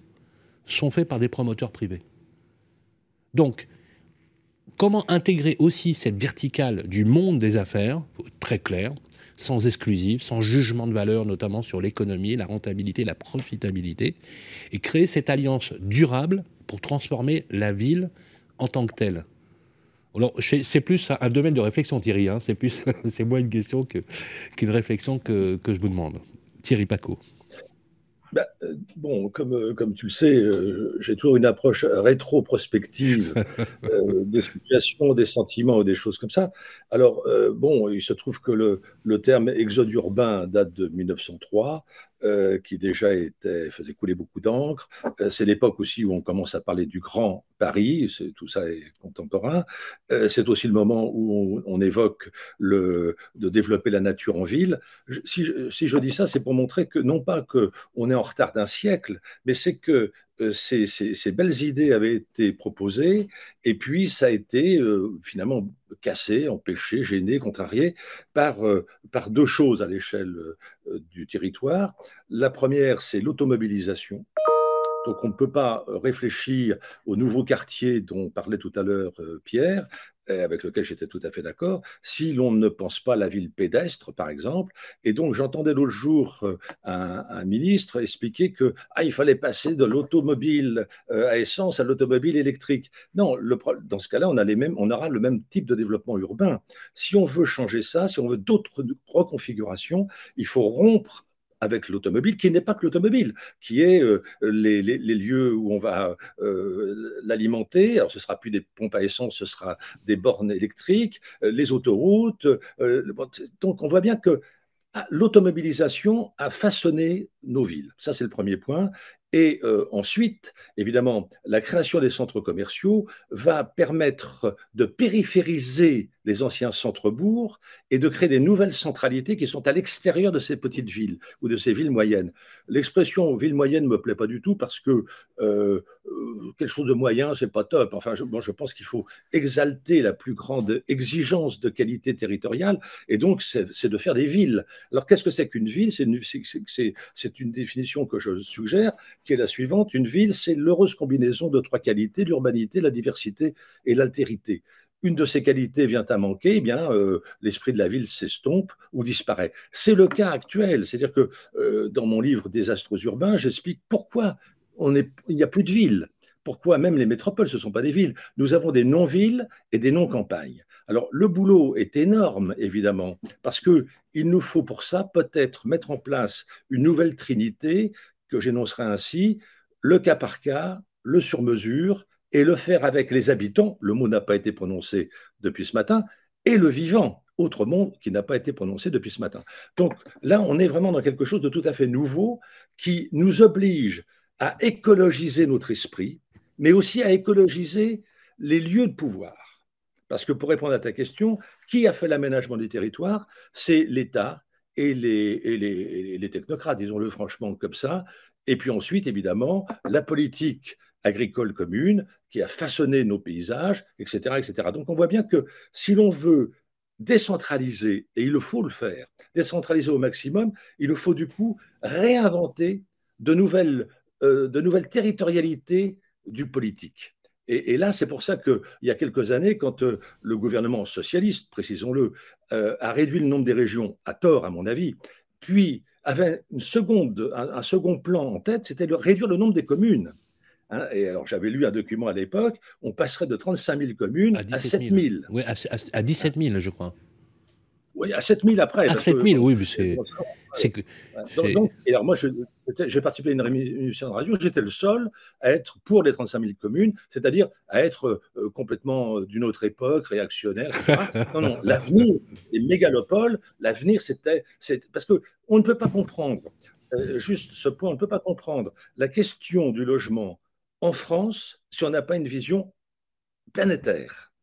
sont faits par des promoteurs privés. Donc, comment intégrer aussi cette verticale du monde des affaires, très clair, sans exclusive, sans jugement de valeur, notamment sur l'économie, la rentabilité, la profitabilité, et créer cette alliance durable pour transformer la ville en tant que telle? Alors, c'est plus un domaine de réflexion, Thierry. Hein. C'est plus, c'est moins une question qu'une réflexion que, je vous demande. Thierry Paco. Bah, euh, bon, comme, euh, comme tu le sais, euh, j'ai toujours une approche rétro-prospective des situations, des sentiments ou des choses comme ça. Alors, bon, il se trouve que le, le terme exode urbain date de 1903. Euh, qui déjà était, faisait couler beaucoup d'encre. Euh, c'est l'époque aussi où on commence à parler du Grand Paris, tout ça est contemporain. Euh, c'est aussi le moment où on, évoque le, de développer la nature en ville. si, je, si, je, dis ça, c'est pour montrer que non pas qu'on est en retard d'un siècle, mais c'est que euh, ces, belles idées avaient été proposées, et puis ça a été euh, finalement cassé, empêché, gêné, contrarié par, euh, par deux choses à l'échelle du territoire. La première, c'est l'automobilisation. Donc on ne peut pas réfléchir au nouveau quartier dont parlait tout à l'heure Pierre avec lequel j'étais tout à fait d'accord, si l'on ne pense pas à la ville pédestre, par exemple. Et donc, j'entendais l'autre jour euh, un, ministre expliquer que ah, il fallait passer de l'automobile euh, à essence à l'automobile électrique. Non, dans ce cas-là, on aura le même type de développement urbain. Si on veut changer ça, si on veut d'autres reconfigurations, il faut rompre avec l'automobile, qui n'est pas que l'automobile, qui est euh, les, lieux où on va euh, l'alimenter. Alors, ce sera plus des pompes à essence, ce sera des bornes électriques, euh, les autoroutes. donc, on voit bien que ah, l'automobilisation a façonné nos villes. Ça, c'est le premier point. Et ensuite, évidemment, la création des centres commerciaux va permettre de périphériser les anciens centres-bourgs et de créer des nouvelles centralités qui sont à l'extérieur de ces petites villes ou de ces villes moyennes. L'expression ville moyenne ne me plaît pas du tout parce que euh, euh, quelque chose de moyen, c'est pas top. Enfin, je, je pense qu'il faut exalter la plus grande exigence de qualité territoriale et donc c'est de faire des villes. Alors qu'est-ce que c'est qu'une ville? C'est une définition que je suggère qui est la suivante. Une ville, c'est l'heureuse combinaison de trois qualités, l'urbanité, la diversité et l'altérité une de ces qualités vient à manquer, eh bien, euh, l'esprit de la ville s'estompe ou disparaît. C'est le cas actuel. C'est-à-dire que euh, dans mon livre Désastres urbains, j'explique pourquoi on est, il n'y a plus de villes. Pourquoi même les métropoles, ce ne sont pas des villes. Nous avons des non-villes et des non-campagnes. Alors, le boulot est énorme, évidemment, parce qu'il nous faut pour ça peut-être mettre en place une nouvelle trinité j'énoncerai ainsi, le cas par cas, le sur-mesure et le faire avec les habitants, le mot n'a pas été prononcé depuis ce matin, et le vivant, autre mot qui n'a pas été prononcé depuis ce matin. Donc là, on est vraiment dans quelque chose de tout à fait nouveau qui nous oblige à écologiser notre esprit, mais aussi à écologiser les lieux de pouvoir. Parce que pour répondre à ta question, qui a fait l'aménagement du territoire? C'est l'État et les, technocrates, disons-le franchement comme ça. Et puis ensuite, évidemment, la politique agricole commune qui a façonné nos paysages, etc., etc. Donc on voit bien que si l'on veut décentraliser, et il faut le faire, décentraliser au maximum, il faut du coup réinventer de nouvelles, euh, territorialités du politique. Et, là, c'est pour ça qu'il y a quelques années, quand euh, le gouvernement socialiste, précisons-le, euh, a réduit le nombre des régions, à tort à mon avis, puis avait une seconde, un, second plan en tête, c'était de réduire le nombre des communes. Hein. et alors, j'avais lu un document à l'époque, on passerait de 35 000 communes à, 7 000. Oui, à, 17 000, je crois. Oui, à 7000 après. À 7000, oui, mais c'est. que, donc, et alors, moi, j'ai participé à une émission de radio, j'étais le seul à être pour les 35 000 communes, c'est-à-dire à être euh, complètement euh, d'une autre époque, réactionnaire, etc. non, non, l'avenir des mégalopoles, l'avenir, c'était. Parce qu'on ne peut pas comprendre, euh, juste ce point, on ne peut pas comprendre la question du logement en France si on n'a pas une vision planétaire.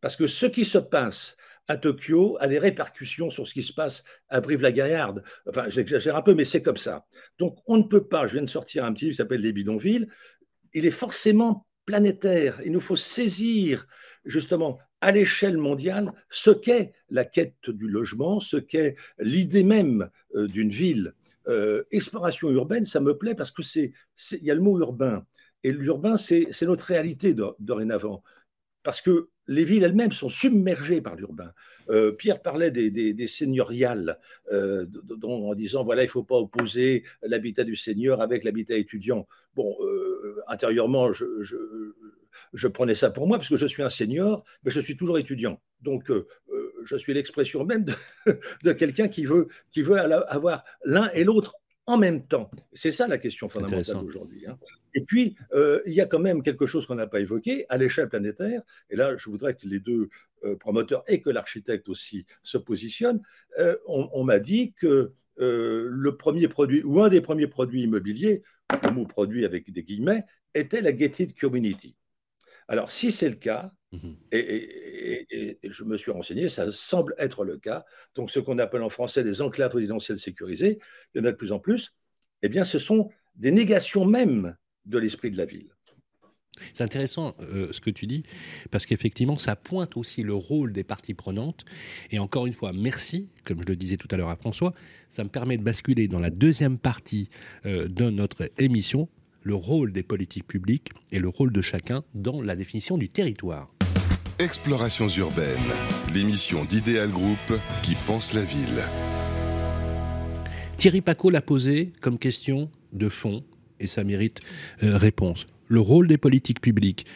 Parce que ce qui se passe à Tokyo a des répercussions sur ce qui se passe à Brive-la-Gaillarde. Enfin, j'exagère un peu, mais c'est comme ça. Donc, on ne peut pas, je viens de sortir un petit livre qui s'appelle Les bidonvilles, il est forcément planétaire. Il nous faut saisir, justement, à l'échelle mondiale, ce qu'est la quête du logement, ce qu'est l'idée même euh, d'une ville. Euh, exploration urbaine, ça me plaît parce que c'est, il y a le mot urbain. Et l'urbain, c'est notre réalité dorénavant parce que les villes elles-mêmes sont submergées par l'urbain. Euh, Pierre parlait des, des, seigneuriales euh, en disant voilà, il ne faut pas opposer l'habitat du seigneur avec l'habitat étudiant. Bon, euh, intérieurement, je, prenais ça pour moi parce que je suis un seigneur, mais je suis toujours étudiant. Donc, je suis l'expression même de, quelqu'un qui veut avoir l'un et l'autre en même temps. C'est ça la question fondamentale aujourd'hui. Hein. Et puis, euh, il y a quand même quelque chose qu'on n'a pas évoqué à l'échelle planétaire. Et là, je voudrais que les deux euh, promoteurs et que l'architecte aussi se positionnent. Euh, on, m'a dit que le premier produit, ou un des premiers produits immobiliers, le mot produit avec des guillemets, était la gated community. Alors, si c'est le cas, mmh et, je me suis renseigné, ça semble être le cas, donc ce qu'on appelle en français des enclaves résidentielles sécurisées, il y en a de plus en plus, eh bien, ce sont des négations même de l'esprit de la ville. C'est intéressant euh, ce que tu dis, parce qu'effectivement, ça pointe aussi le rôle des parties prenantes. Et encore une fois, merci, comme je le disais tout à l'heure à François, ça me permet de basculer dans la deuxième partie euh, de notre émission, le rôle des politiques publiques et le rôle de chacun dans la définition du territoire. Explorations urbaines, l'émission d'Idéal Group qui pense la ville. Thierry Paco l'a posé comme question de fond et ça mérite euh, réponse. Le rôle des politiques publiques,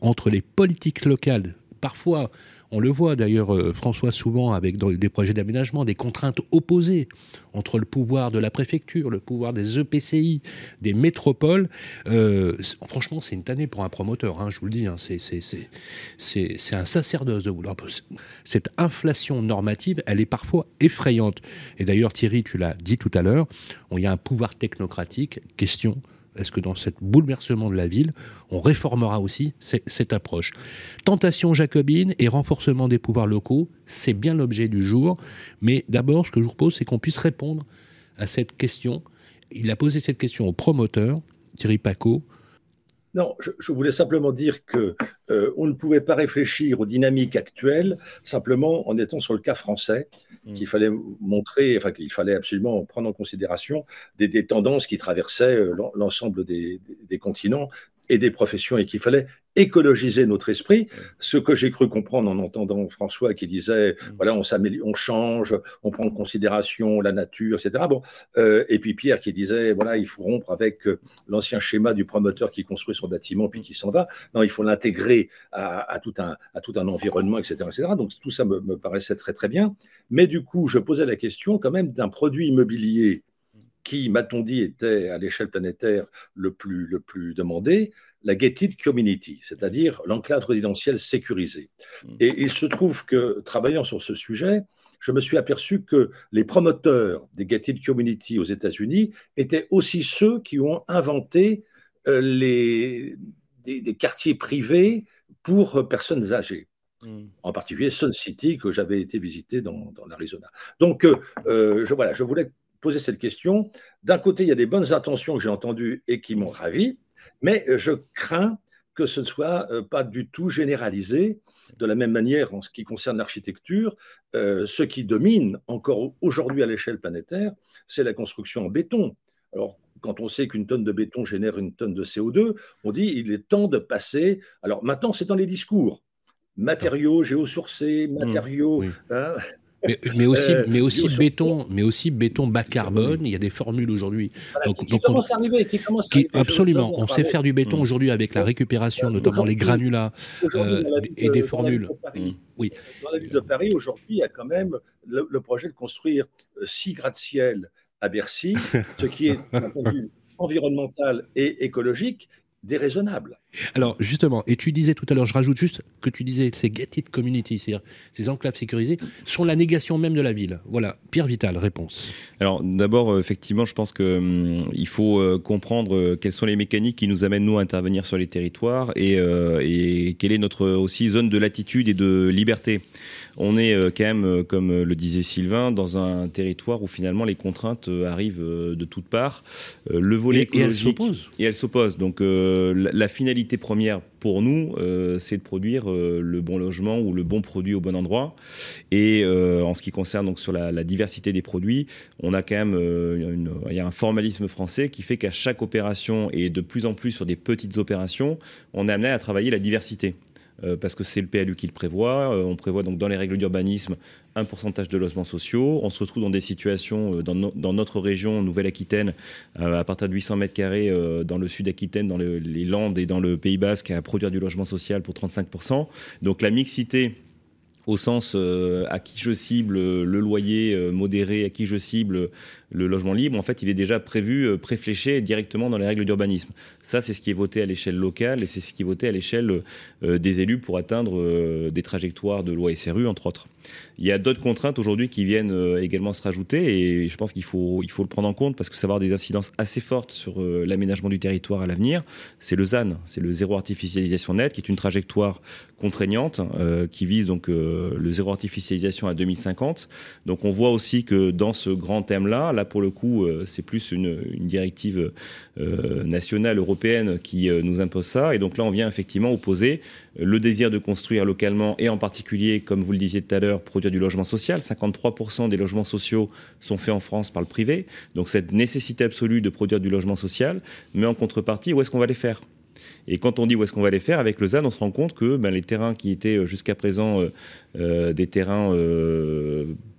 entre les politiques locales, parfois on le voit d'ailleurs, euh, François, souvent avec des projets d'aménagement, des contraintes opposées entre le pouvoir de la préfecture, le pouvoir des EPCI, des métropoles. Euh, franchement, c'est une tannée pour un promoteur, hein, je vous le dis. Hein, c'est un sacerdoce de vouloir. Cette inflation normative, elle est parfois effrayante. Et d'ailleurs, Thierry, tu l'as dit tout à l'heure, il y a un pouvoir technocratique. Question est-ce que dans ce bouleversement de la ville, on réformera aussi cette approche? Tentation jacobine et renforcement des pouvoirs locaux, c'est bien l'objet du jour. Mais d'abord, ce que je vous propose, c'est qu'on puisse répondre à cette question. Il a posé cette question au promoteur, Thierry Paco. Non, je, voulais simplement dire que euh, on ne pouvait pas réfléchir aux dynamiques actuelles simplement en étant sur le cas français, mm. qu'il fallait montrer, enfin qu'il fallait absolument prendre en considération des, tendances qui traversaient euh, l'ensemble des, continents et des professions et qu'il fallait écologiser notre esprit. Ce que j'ai cru comprendre en entendant François qui disait, mm. voilà, on s'améliore, on change, on prend en considération la nature, etc. Bon, euh, et puis Pierre qui disait, voilà, il faut rompre avec euh, l'ancien schéma du promoteur qui construit son bâtiment puis qui s'en va. Non, il faut l'intégrer à, tout un, à tout un environnement, etc., etc. Donc tout ça me, me paraissait très très bien. Mais du coup, je posais la question quand même d'un produit immobilier qui, m'a-t-on dit, était à l'échelle planétaire le plus, le plus demandé, la gated community, c'est-à-dire l'enclave résidentielle sécurisée. Mm. Et il se trouve que, travaillant sur ce sujet, je me suis aperçu que les promoteurs des gated community aux États-Unis étaient aussi ceux qui ont inventé euh, les, des, quartiers privés pour personnes âgées. Mm. En particulier Sun City, que j'avais été visiter dans, l'Arizona. Donc, euh, euh, je, voilà, je voulais poser cette question. D'un côté, il y a des bonnes intentions que j'ai entendues et qui m'ont ravi, mais euh, je crains que ce ne soit euh, pas du tout généralisé. De la même manière, en ce qui concerne l'architecture, euh, ce qui domine encore aujourd'hui à l'échelle planétaire, c'est la construction en béton. Alors, quand on sait qu'une tonne de béton génère une tonne de CO2, on dit il est temps de passer. Alors maintenant, c'est dans les discours. Matériaux géosourcés, mmh. matériaux. Hein, mais, aussi, euh, mais aussi béton, mais aussi béton bas carbone. Il y a des formules aujourd'hui. donc, qui, commencent à arriver, absolument. On sait faire du béton aujourd'hui avec la récupération, notamment les granulats euh, et des formules. oui. Dans la ville de Paris, aujourd'hui, il y a quand même le, projet de construire euh, six gratte-ciel à Bercy, ce qui est d'un point de vue environnemental et écologique déraisonnable. Alors justement, et tu disais tout à l'heure, je rajoute juste que tu disais ces gated communities, c'est-à-dire ces enclaves sécurisées, sont la négation même de la ville. Voilà, Pierre Vital, réponse. Alors d'abord, euh, effectivement, je pense qu'il hum, il faut euh, comprendre euh, quelles sont les mécaniques qui nous amènent nous à intervenir sur les territoires et, et quelle est notre aussi zone de latitude et de liberté. On est quand même, comme le disait Sylvain, dans un territoire où finalement les contraintes arrivent de toutes parts. Le volet et, écologique et elles s'opposent. Et elles s'opposent. Donc la finalité première pour nous, euh, c'est de produire euh, le bon logement ou le bon produit au bon endroit. Et euh, en ce qui concerne donc sur la, diversité des produits, on a quand même il y a un formalisme français qui fait qu'à chaque opération et de plus en plus sur des petites opérations, on est amené à travailler la diversité. Euh, parce que c'est le PLU qui le prévoit. Euh, on prévoit donc dans les règles d'urbanisme un pourcentage de logements sociaux. On se retrouve dans des situations euh, dans, notre région, Nouvelle-Aquitaine, à partir de 800 mètres carrés dans le sud-Aquitaine, dans les Landes et dans le Pays Basque, à produire du logement social pour 35%. Donc la mixité au sens à qui je cible le loyer modéré, à qui je cible le logement libre, en fait, il est déjà prévu, euh, préfléché directement dans les règles d'urbanisme. Ça, c'est ce qui est voté à l'échelle locale et c'est ce qui est voté à l'échelle euh, des élus pour atteindre euh, des trajectoires de loi SRU, entre autres. Il y a d'autres contraintes aujourd'hui qui viennent également se rajouter et je pense qu'il faut, il faut le prendre en compte parce que ça va avoir des incidences assez fortes sur l'aménagement du territoire à l'avenir. C'est le ZAN, c'est le zéro artificialisation net, qui est une trajectoire contraignante qui vise donc le zéro artificialisation à 2050. Donc on voit aussi que dans ce grand thème-là, Là, pour le coup, euh, c'est plus une, directive euh, nationale, européenne qui euh, nous impose ça. Et donc là, on vient effectivement opposer le désir de construire localement et en particulier, comme vous le disiez tout à l'heure, produire du logement social. 53% des logements sociaux sont faits en France par le privé. Donc cette nécessité absolue de produire du logement social. Mais en contrepartie, où est-ce qu'on va les faire? Et quand on dit où est-ce qu'on va les faire, avec le on se rend compte que ben, les terrains qui étaient euh, jusqu'à présent euh, euh, des terrains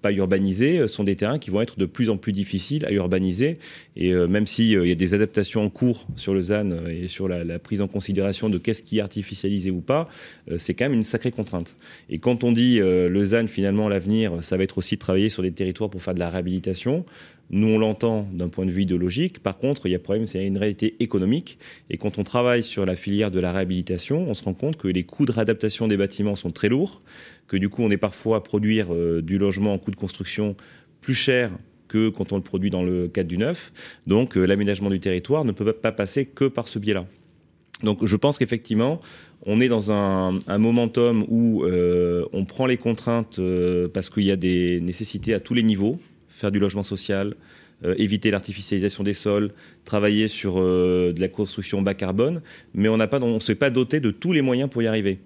pas urbanisés sont des terrains qui vont être de plus en plus difficiles à urbaniser. Et même s'il y a des adaptations en cours sur le et sur la, prise en considération de qu'est-ce qui est artificialisé ou pas, c'est quand même une sacrée contrainte. Et quand on dit le ZAN, finalement, l'avenir, ça va être aussi de travailler sur des territoires pour faire de la réhabilitation. Nous, on l'entend d'un point de vue idéologique. Par contre, il y a problème, c'est une réalité économique. Et quand on travaille sur la filière de la réhabilitation, on se rend compte que les coûts de réadaptation des bâtiments sont très lourds, que du coup, on est parfois à produire euh, du logement en coût de construction plus cher que quand on le produit dans le cadre du neuf. Donc, euh, l'aménagement du territoire ne peut pas passer que par ce biais-là. Donc, je pense qu'effectivement, on est dans un, momentum où euh, on prend les contraintes parce qu'il y a des nécessités à tous les niveaux faire du logement social, euh, éviter l'artificialisation des sols, travailler sur euh, de la construction bas carbone, mais on ne s'est pas doté de tous les moyens pour y arriver.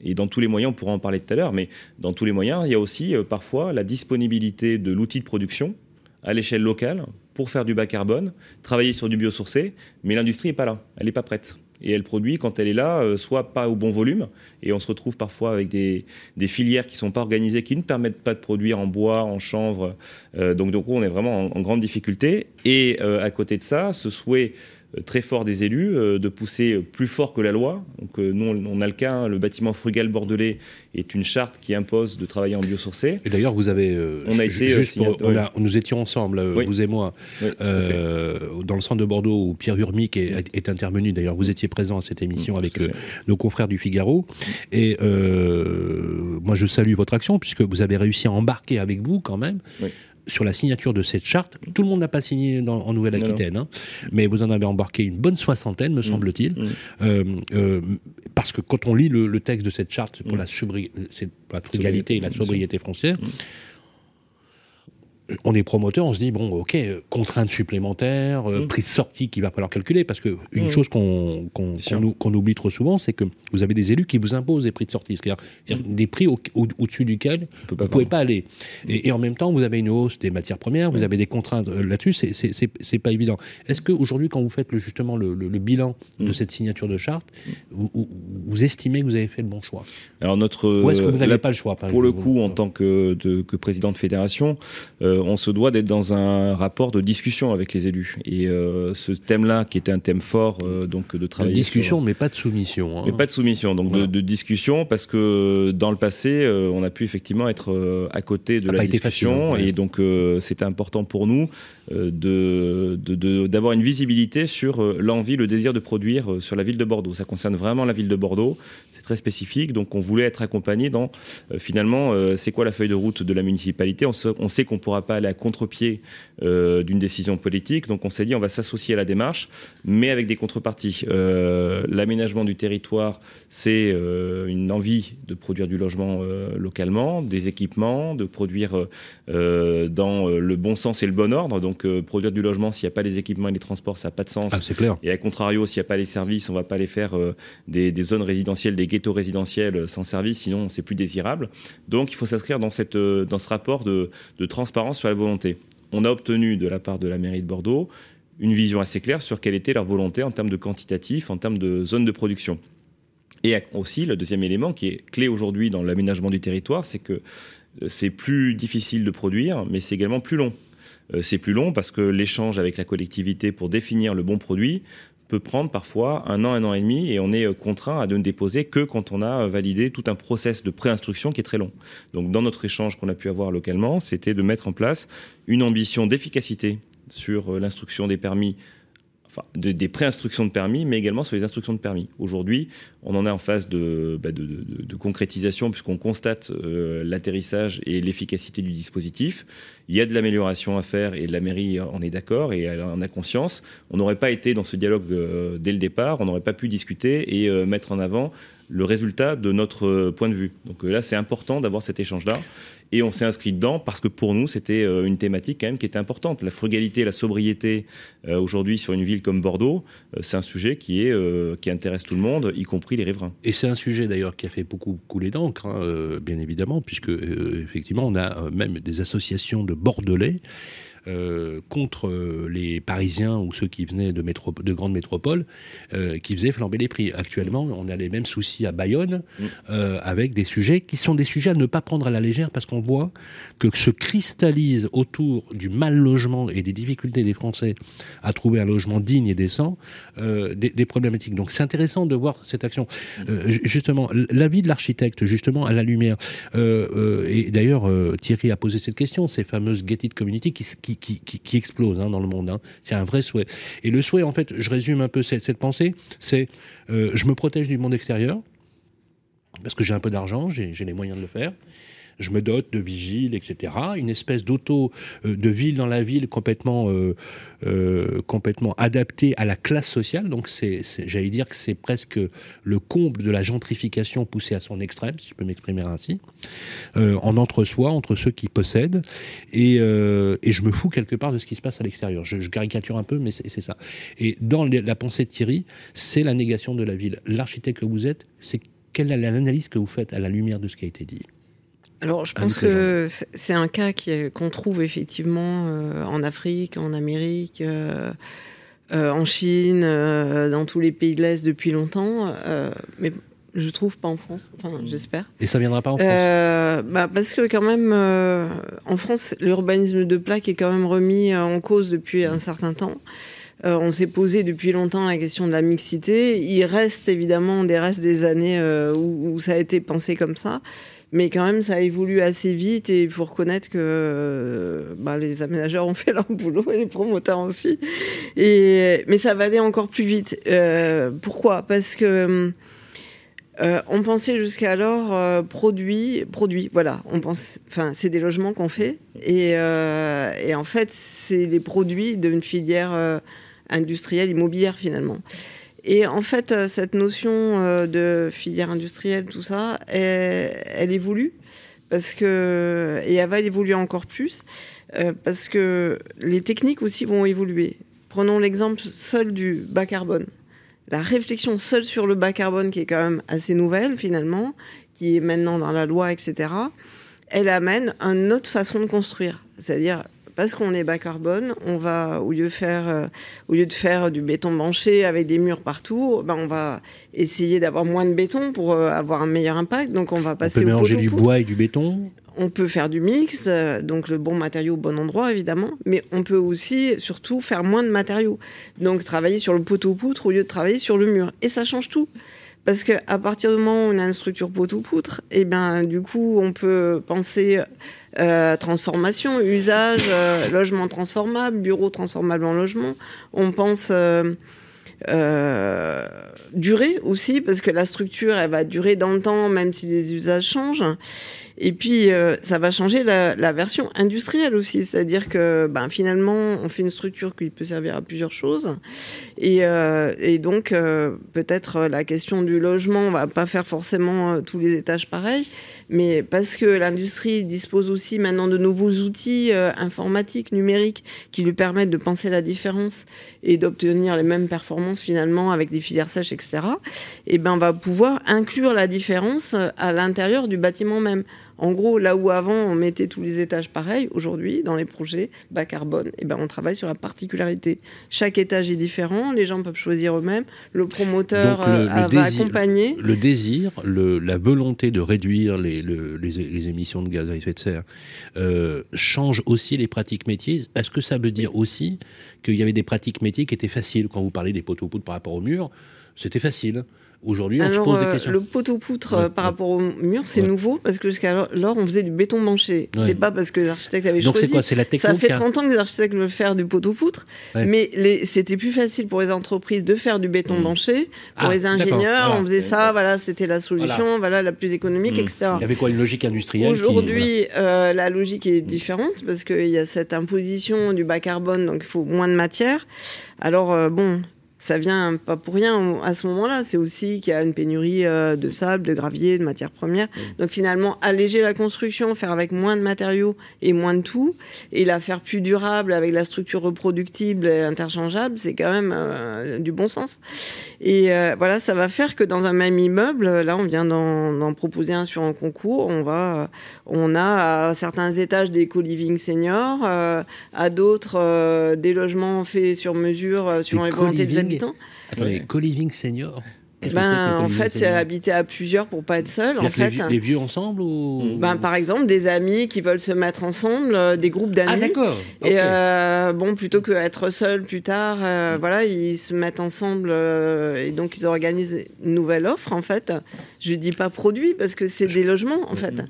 Et dans tous les moyens, on pourra en parler tout à l'heure, mais dans tous les moyens, il y a aussi euh, parfois la disponibilité de l'outil de production à l'échelle locale pour faire du bas carbone, travailler sur du biosourcé, mais l'industrie n'est pas là, elle n'est pas prête et elle produit quand elle est là, euh, soit pas au bon volume, et on se retrouve parfois avec des, filières qui ne sont pas organisées, qui ne permettent pas de produire en bois, en chanvre. Euh, donc, donc on est vraiment en, grande difficulté. Et euh, à côté de ça, ce souhait très fort des élus euh, de pousser plus fort que la loi. Donc euh, nous, on a le cas, hein, le bâtiment frugal bordelais est une charte qui impose de travailler en biosourcé. Et d'ailleurs, vous avez, on a été, juste nous étions ensemble, vous et moi, dans le centre de Bordeaux où Pierre Urmic est, intervenu. D'ailleurs, vous étiez présent à cette émission avec nos confrères du Figaro. Et moi, je salue votre action puisque vous avez réussi à embarquer avec vous quand même sur la signature de cette charte. Tout le monde n'a pas signé en Nouvelle-Aquitaine, hein. mais vous en avez embarqué une bonne soixantaine, me mmh. semble-t-il. Mmh. Euh, euh, parce que quand on lit le, texte de cette charte pour mmh. la, frugalité et la sobriété foncière, on est promoteur, on se dit bon, ok, contraintes supplémentaires, euh, mm. prix de sortie qu'il va falloir calculer, parce que une mm. chose qu'on qu'on oublie trop souvent, c'est que vous avez des élus qui vous imposent des prix de sortie, c'est-à-dire mm. des prix au-dessus duquel vous ne pouvez pas aller. Et, en même temps, vous avez une hausse des matières premières, vous avez des contraintes euh, là-dessus, c'est pas évident. Est-ce que aujourd'hui, quand vous faites le, justement le, bilan de cette signature de charte, vous, vous, estimez que vous avez fait le bon choix? Alors notre ou est-ce que vous n'avez pas le choix Pour le coup, en tant que, que président de fédération. Euh, on se doit d'être dans un rapport de discussion avec les élus. Et euh, ce thème-là, qui était un thème fort, euh, donc de travailler. De discussion, mais pas de soumission. Hein. Mais pas de soumission, donc de, discussion, parce que dans le passé, on a pu effectivement être à côté de la discussion, hein, et donc c'était important pour nous de d'avoir une visibilité sur l'envie, le désir de produire sur la ville de Bordeaux. Ça concerne vraiment la ville de Bordeaux. Très spécifique, donc on voulait être accompagné dans finalement c'est quoi la feuille de route de la municipalité? On, on sait qu'on pourra pas aller à contre-pied euh, d'une décision politique. Donc on s'est dit on va s'associer à la démarche, mais avec des contreparties. Euh, l'aménagement du territoire, c'est euh, une envie de produire du logement localement, des équipements, de produire dans le bon sens et le bon ordre. Donc produire du logement, s'il n'y a pas les équipements et les transports, ça n'a pas de sens. Ah, c'est clair. Et à contrario, s'il n'y a pas les services, on ne va pas les faire des, des, zones résidentielles, des ghettos résidentiels sans service, sinon c'est plus désirable. Donc il faut s'inscrire dans, cette, dans ce rapport de, de transparence sur la volonté. On a obtenu de la part de la mairie de Bordeaux une vision assez claire sur quelle était leur volonté en termes de quantitatif, en termes de zone de production. Et aussi, le deuxième élément qui est clé aujourd'hui dans l'aménagement du territoire, c'est que euh, c'est plus difficile de produire, mais c'est également plus long. Euh, c'est plus long parce que l'échange avec la collectivité pour définir le bon produit peut prendre parfois un an, un an et demi, et on est euh, contraint à ne déposer que quand on a euh, validé tout un process de préinstruction qui est très long. Donc dans notre échange qu'on a pu avoir localement, c'était de mettre en place une ambition d'efficacité sur euh, l'instruction des permis des préinstructions de permis, mais également sur les instructions de permis. Aujourd'hui, on en est en phase de, bah, concrétisation puisqu'on constate euh, l'atterrissage et l'efficacité du dispositif. Il y a de l'amélioration à faire et la mairie en est d'accord et elle en a conscience. On n'aurait pas été dans ce dialogue euh, dès le départ, on n'aurait pas pu discuter et euh, mettre en avant le résultat de notre point de vue. Donc là, c'est important d'avoir cet échange-là. Et on s'est inscrit dedans parce que pour nous, c'était euh, une thématique quand même qui était importante. La frugalité, la sobriété, euh, aujourd'hui sur une ville comme Bordeaux, euh, c'est un sujet qui, est, qui intéresse tout le monde, y compris les riverains. Et c'est un sujet d'ailleurs qui a fait beaucoup couler d'encre, hein, bien évidemment, puisque effectivement, on a même des associations de Bordelais euh, contre euh, les Parisiens ou ceux qui venaient de, de grandes métropoles, euh, qui faisaient flamber les prix. Actuellement, on a les mêmes soucis à Bayonne, mm. avec des sujets qui sont des sujets à ne pas prendre à la légère, parce qu'on voit que se cristallise autour du mal logement et des difficultés des Français à trouver un logement digne et décent, des, problématiques. Donc c'est intéressant de voir cette action. justement, l'avis de l'architecte, justement, à la lumière, et d'ailleurs, Thierry a posé cette question, ces fameuses gated community qui, qui qui, explose hein, dans le monde. Hein. C'est un vrai souhait. Et le souhait, en fait, je résume un peu cette, pensée, c'est euh, je me protège du monde extérieur, parce que j'ai un peu d'argent, j'ai les moyens de le faire je me dote de vigiles, etc. Une espèce d'auto euh, de ville dans la ville complètement euh, euh, complètement adaptée à la classe sociale. Donc c'est, j'allais dire que c'est presque le comble de la gentrification poussée à son extrême, si je peux m'exprimer ainsi, en entre-soi entre ceux qui possèdent et, et je me fous quelque part de ce qui se passe à l'extérieur. Je, caricature un peu, mais c'est, ça. Et dans la pensée de Thierry, c'est la négation de la ville. L'architecte que vous êtes, c'est quelle est l'analyse que vous faites à la lumière de ce qui a été dit? Alors, je pense que c'est un cas qu'on trouve effectivement euh, en Afrique, en Amérique, euh, euh, en Chine, dans tous les pays de l'Est depuis longtemps, mais je trouve pas en France, enfin j'espère. Et ça viendra pas en France bah, Parce que quand même, en France, l'urbanisme de plaque est quand même remis en cause depuis un certain temps. on s'est posé depuis longtemps la question de la mixité. Il reste évidemment des restes des années où, ça a été pensé comme ça. Mais quand même, ça évolue assez vite et il faut reconnaître que euh, bah, les aménageurs ont fait leur boulot et les promoteurs aussi. Et, mais ça va aller encore plus vite. Euh, pourquoi? Parce que euh, on pensait jusqu'alors produits, produits, voilà. On pense, enfin, c'est des logements qu'on fait et, et, en fait, c'est les produits d'une filière industrielle immobilière finalement. Et en fait, euh, cette notion euh, de filière industrielle, tout ça, elle, évolue parce que et elle va évoluer encore plus. parce que les techniques aussi vont évoluer. Prenons l'exemple seul du bas carbone. La réflexion seule sur le bas carbone, qui est quand même assez nouvelle finalement, qui est maintenant dans la loi, etc., elle amène une autre façon de construire. C'est-à-dire, parce qu'on est bas carbone, on va, au lieu de faire, euh, au lieu de faire du béton banché avec des murs partout, ben on va essayer d'avoir moins de béton pour euh, avoir un meilleur impact. Donc on va passer on peut mélanger du bois et du béton? On peut faire du mix, euh, donc le bon matériau au bon endroit évidemment, mais on peut aussi surtout faire moins de matériaux. Donc travailler sur le poteau-poutre au lieu de travailler sur le mur. Et ça change tout. Parce qu'à partir du moment où on a une structure poteau-poutre, et eh ben, du coup, on peut penser euh, transformation, usage, euh, logement transformable, bureau transformable en logement. On pense euh, durée aussi, parce que la structure, elle va durer dans le temps, même si les usages changent. Et puis, ça va changer la, version industrielle aussi. C'est-à-dire que ben, finalement, on fait une structure qui peut servir à plusieurs choses. Et, et donc, peut-être la question du logement, on va pas faire forcément tous les étages pareils mais parce que l'industrie dispose aussi maintenant de nouveaux outils euh, informatiques, numériques, qui lui permettent de penser la différence et d'obtenir les mêmes performances finalement avec des filières sèches, etc. Et ben, on va pouvoir inclure la différence à l'intérieur du bâtiment même. En gros, là où avant on mettait tous les étages pareils, aujourd'hui, dans les projets bas carbone, eh ben on travaille sur la particularité. Chaque étage est différent, les gens peuvent choisir eux-mêmes, le promoteur euh, va accompagner. Le désir, le, la volonté de réduire les, les, émissions de gaz à effet de serre euh, change aussi les pratiques métiers. Est-ce que ça veut dire aussi qu'il y avait des pratiques métiers qui étaient faciles? Quand vous parlez des poteaux poudre par rapport au mur C'était facile. Aujourd'hui, on se pose des euh, questions. Le poteau-poutre euh, par rapport au mur, c'est nouveau parce que jusqu'à alors, on faisait du béton banché. C'est pas parce que les architectes avaient Donc choisi. Quoi, la Ça fait 30 ans que les architectes veulent faire du poteau-poutre, mais c'était plus facile pour les entreprises de faire du béton banché. Pour ah, les ingénieurs, on faisait ça, voilà, c'était la solution, voilà. la plus économique, etc. Il y avait quoi une logique industrielle Aujourd'hui, euh, la logique est différente parce qu'il y a cette imposition du bas carbone, donc il faut moins de matière. Alors bon, ça vient pas pour rien à ce moment-là. C'est aussi qu'il y a une pénurie euh, de sable, de gravier, de matières premières. Donc finalement, alléger la construction, faire avec moins de matériaux et moins de tout, et la faire plus durable avec la structure reproductible et interchangeable, c'est quand même euh, du bon sens. Et euh, voilà, ça va faire que dans un même immeuble, là, on vient d'en proposer un sur un concours. On va, on a à certains étages des co-living seniors, à d'autres des logements faits sur mesure, suivant les volontés des habitants Attendez, co-living senior ben, en fait, c'est habiter à plusieurs pour pas être seul. En fait. Les, vieux ensemble ou ben, par exemple, des amis qui veulent se mettre ensemble, euh, des groupes d'amis. Ah d'accord. Et euh, bon, plutôt que être seul plus tard, euh, voilà, ils se mettent ensemble et donc ils organisent une nouvelle offre. En fait, je dis pas produit parce que c'est des logements. En fait,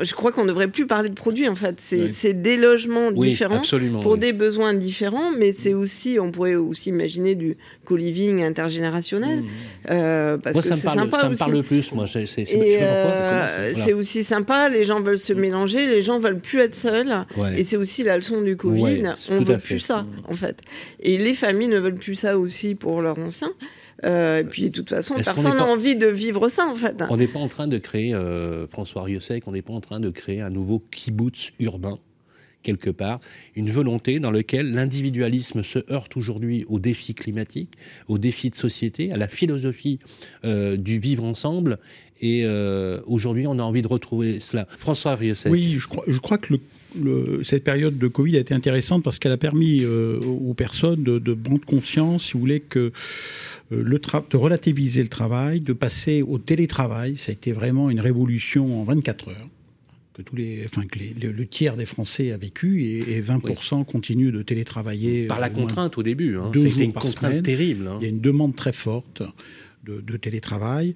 je crois qu'on devrait plus parler de produits. En fait, c'est des logements différents pour des besoins différents, mais c'est aussi, on pourrait aussi imaginer du co-living intergénérationnel. Mmh. Euh, parce moi, que ça, me parle, sympa ça me parle plus. Moi, c'est euh, aussi sympa. Les gens veulent se mélanger. Les gens veulent plus être seuls. Et c'est aussi la leçon du Covid. on veut plus ça, en fait. Et les familles ne veulent plus ça aussi pour leurs anciens. Euh, et puis de toute façon, personne n'a envie de vivre ça en fait. On n'est pas en train de créer, François Riosec, on n'est pas en train de créer un nouveau kibbutz urbain quelque part, une volonté dans laquelle l'individualisme se heurte aujourd'hui aux défis climatiques, aux défis de société, à la philosophie euh, du vivre ensemble. Et euh, aujourd'hui, on a envie de retrouver cela. François Riosset. Oui, je crois, que cette période de Covid a été intéressante parce qu'elle a permis euh, aux personnes de, de prendre conscience, si vous voulez, que de relativiser le travail, de passer au télétravail. Ça a été vraiment une révolution en 24 heures tous les, enfin, que le, tiers des Français a vécu et, 20% continuent de télétravailler. Par la euh, contrainte au début, hein. c'était une contrainte terrible. Hein. Il y a une demande très forte. De, télétravail.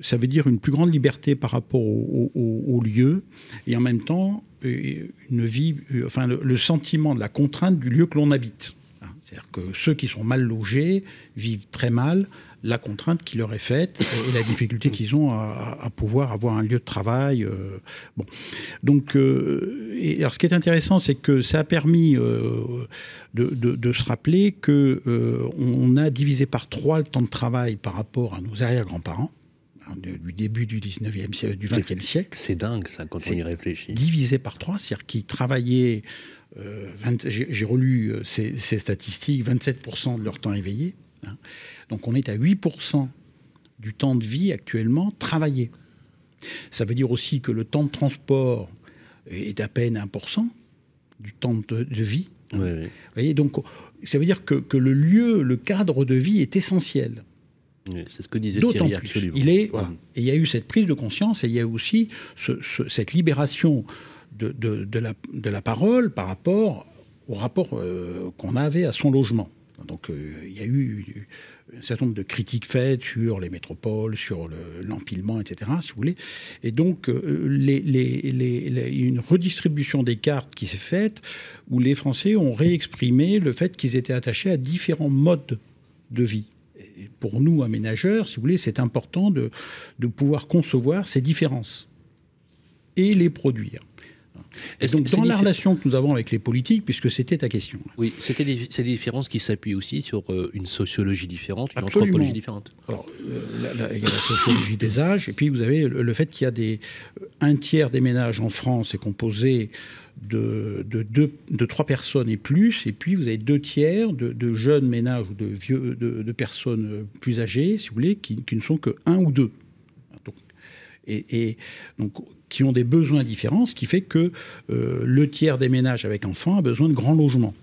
Ça veut dire une plus grande liberté par rapport au, lieu et en même temps euh, une vie, euh, enfin le sentiment de la contrainte du lieu que l'on habite. Hein. C'est-à-dire que ceux qui sont mal logés vivent très mal la contrainte qui leur est faite et la difficulté qu'ils ont à, pouvoir avoir un lieu de travail. Euh, bon. Donc, euh, et alors ce qui est intéressant, c'est que ça a permis euh, de, se rappeler que on a divisé par trois le temps de travail par rapport à nos arrière-grands-parents hein, du début du 19e siècle, du 20e siècle. C'est dingue ça quand on y réfléchit. Divisé par trois, c'est-à-dire qu'ils travaillaient j'ai relu ces, statistiques, 27% de leur temps éveillé. Hein. Donc on est à 8% du temps de vie actuellement travaillé. Ça veut dire aussi que le temps de transport est à peine 1% du temps de, vie. Vous voyez, donc ça veut dire que, le lieu, le cadre de vie est essentiel. c'est ce que disait Thierry, absolument. Il est, Et il y a eu cette prise de conscience et il y a aussi cette libération de, de, la, de, la, parole par rapport au rapport euh, qu'on avait à son logement. Donc euh, il y a eu un certain nombre de critiques faites sur les métropoles, sur l'empilement, etc., si vous voulez. Et donc, euh, les, les, une redistribution des cartes qui s'est faite, où les Français ont réexprimé le fait qu'ils étaient attachés à différents modes de vie. Pour nous, aménageurs, si vous voulez, c'est important de pouvoir concevoir ces différences et les produire. Et donc, dans la relation que nous avons avec les politiques, puisque c'était ta question. Oui, c'était des, des, différences qui s'appuient aussi sur euh, une sociologie différente, une anthropologie différente. Alors, euh, il y a la sociologie des âges, et puis vous avez le, fait qu'il y a des. Un tiers des ménages en France est composé de, de, de, trois personnes et plus, et puis vous avez deux tiers de, jeunes ménages ou de, vieux, de, personnes plus âgées, si vous voulez, qui, qui ne sont que un ou deux. Donc, et, et, donc qui ont des besoins différents, ce qui fait que euh, le tiers des ménages avec enfants a besoin de grands logements.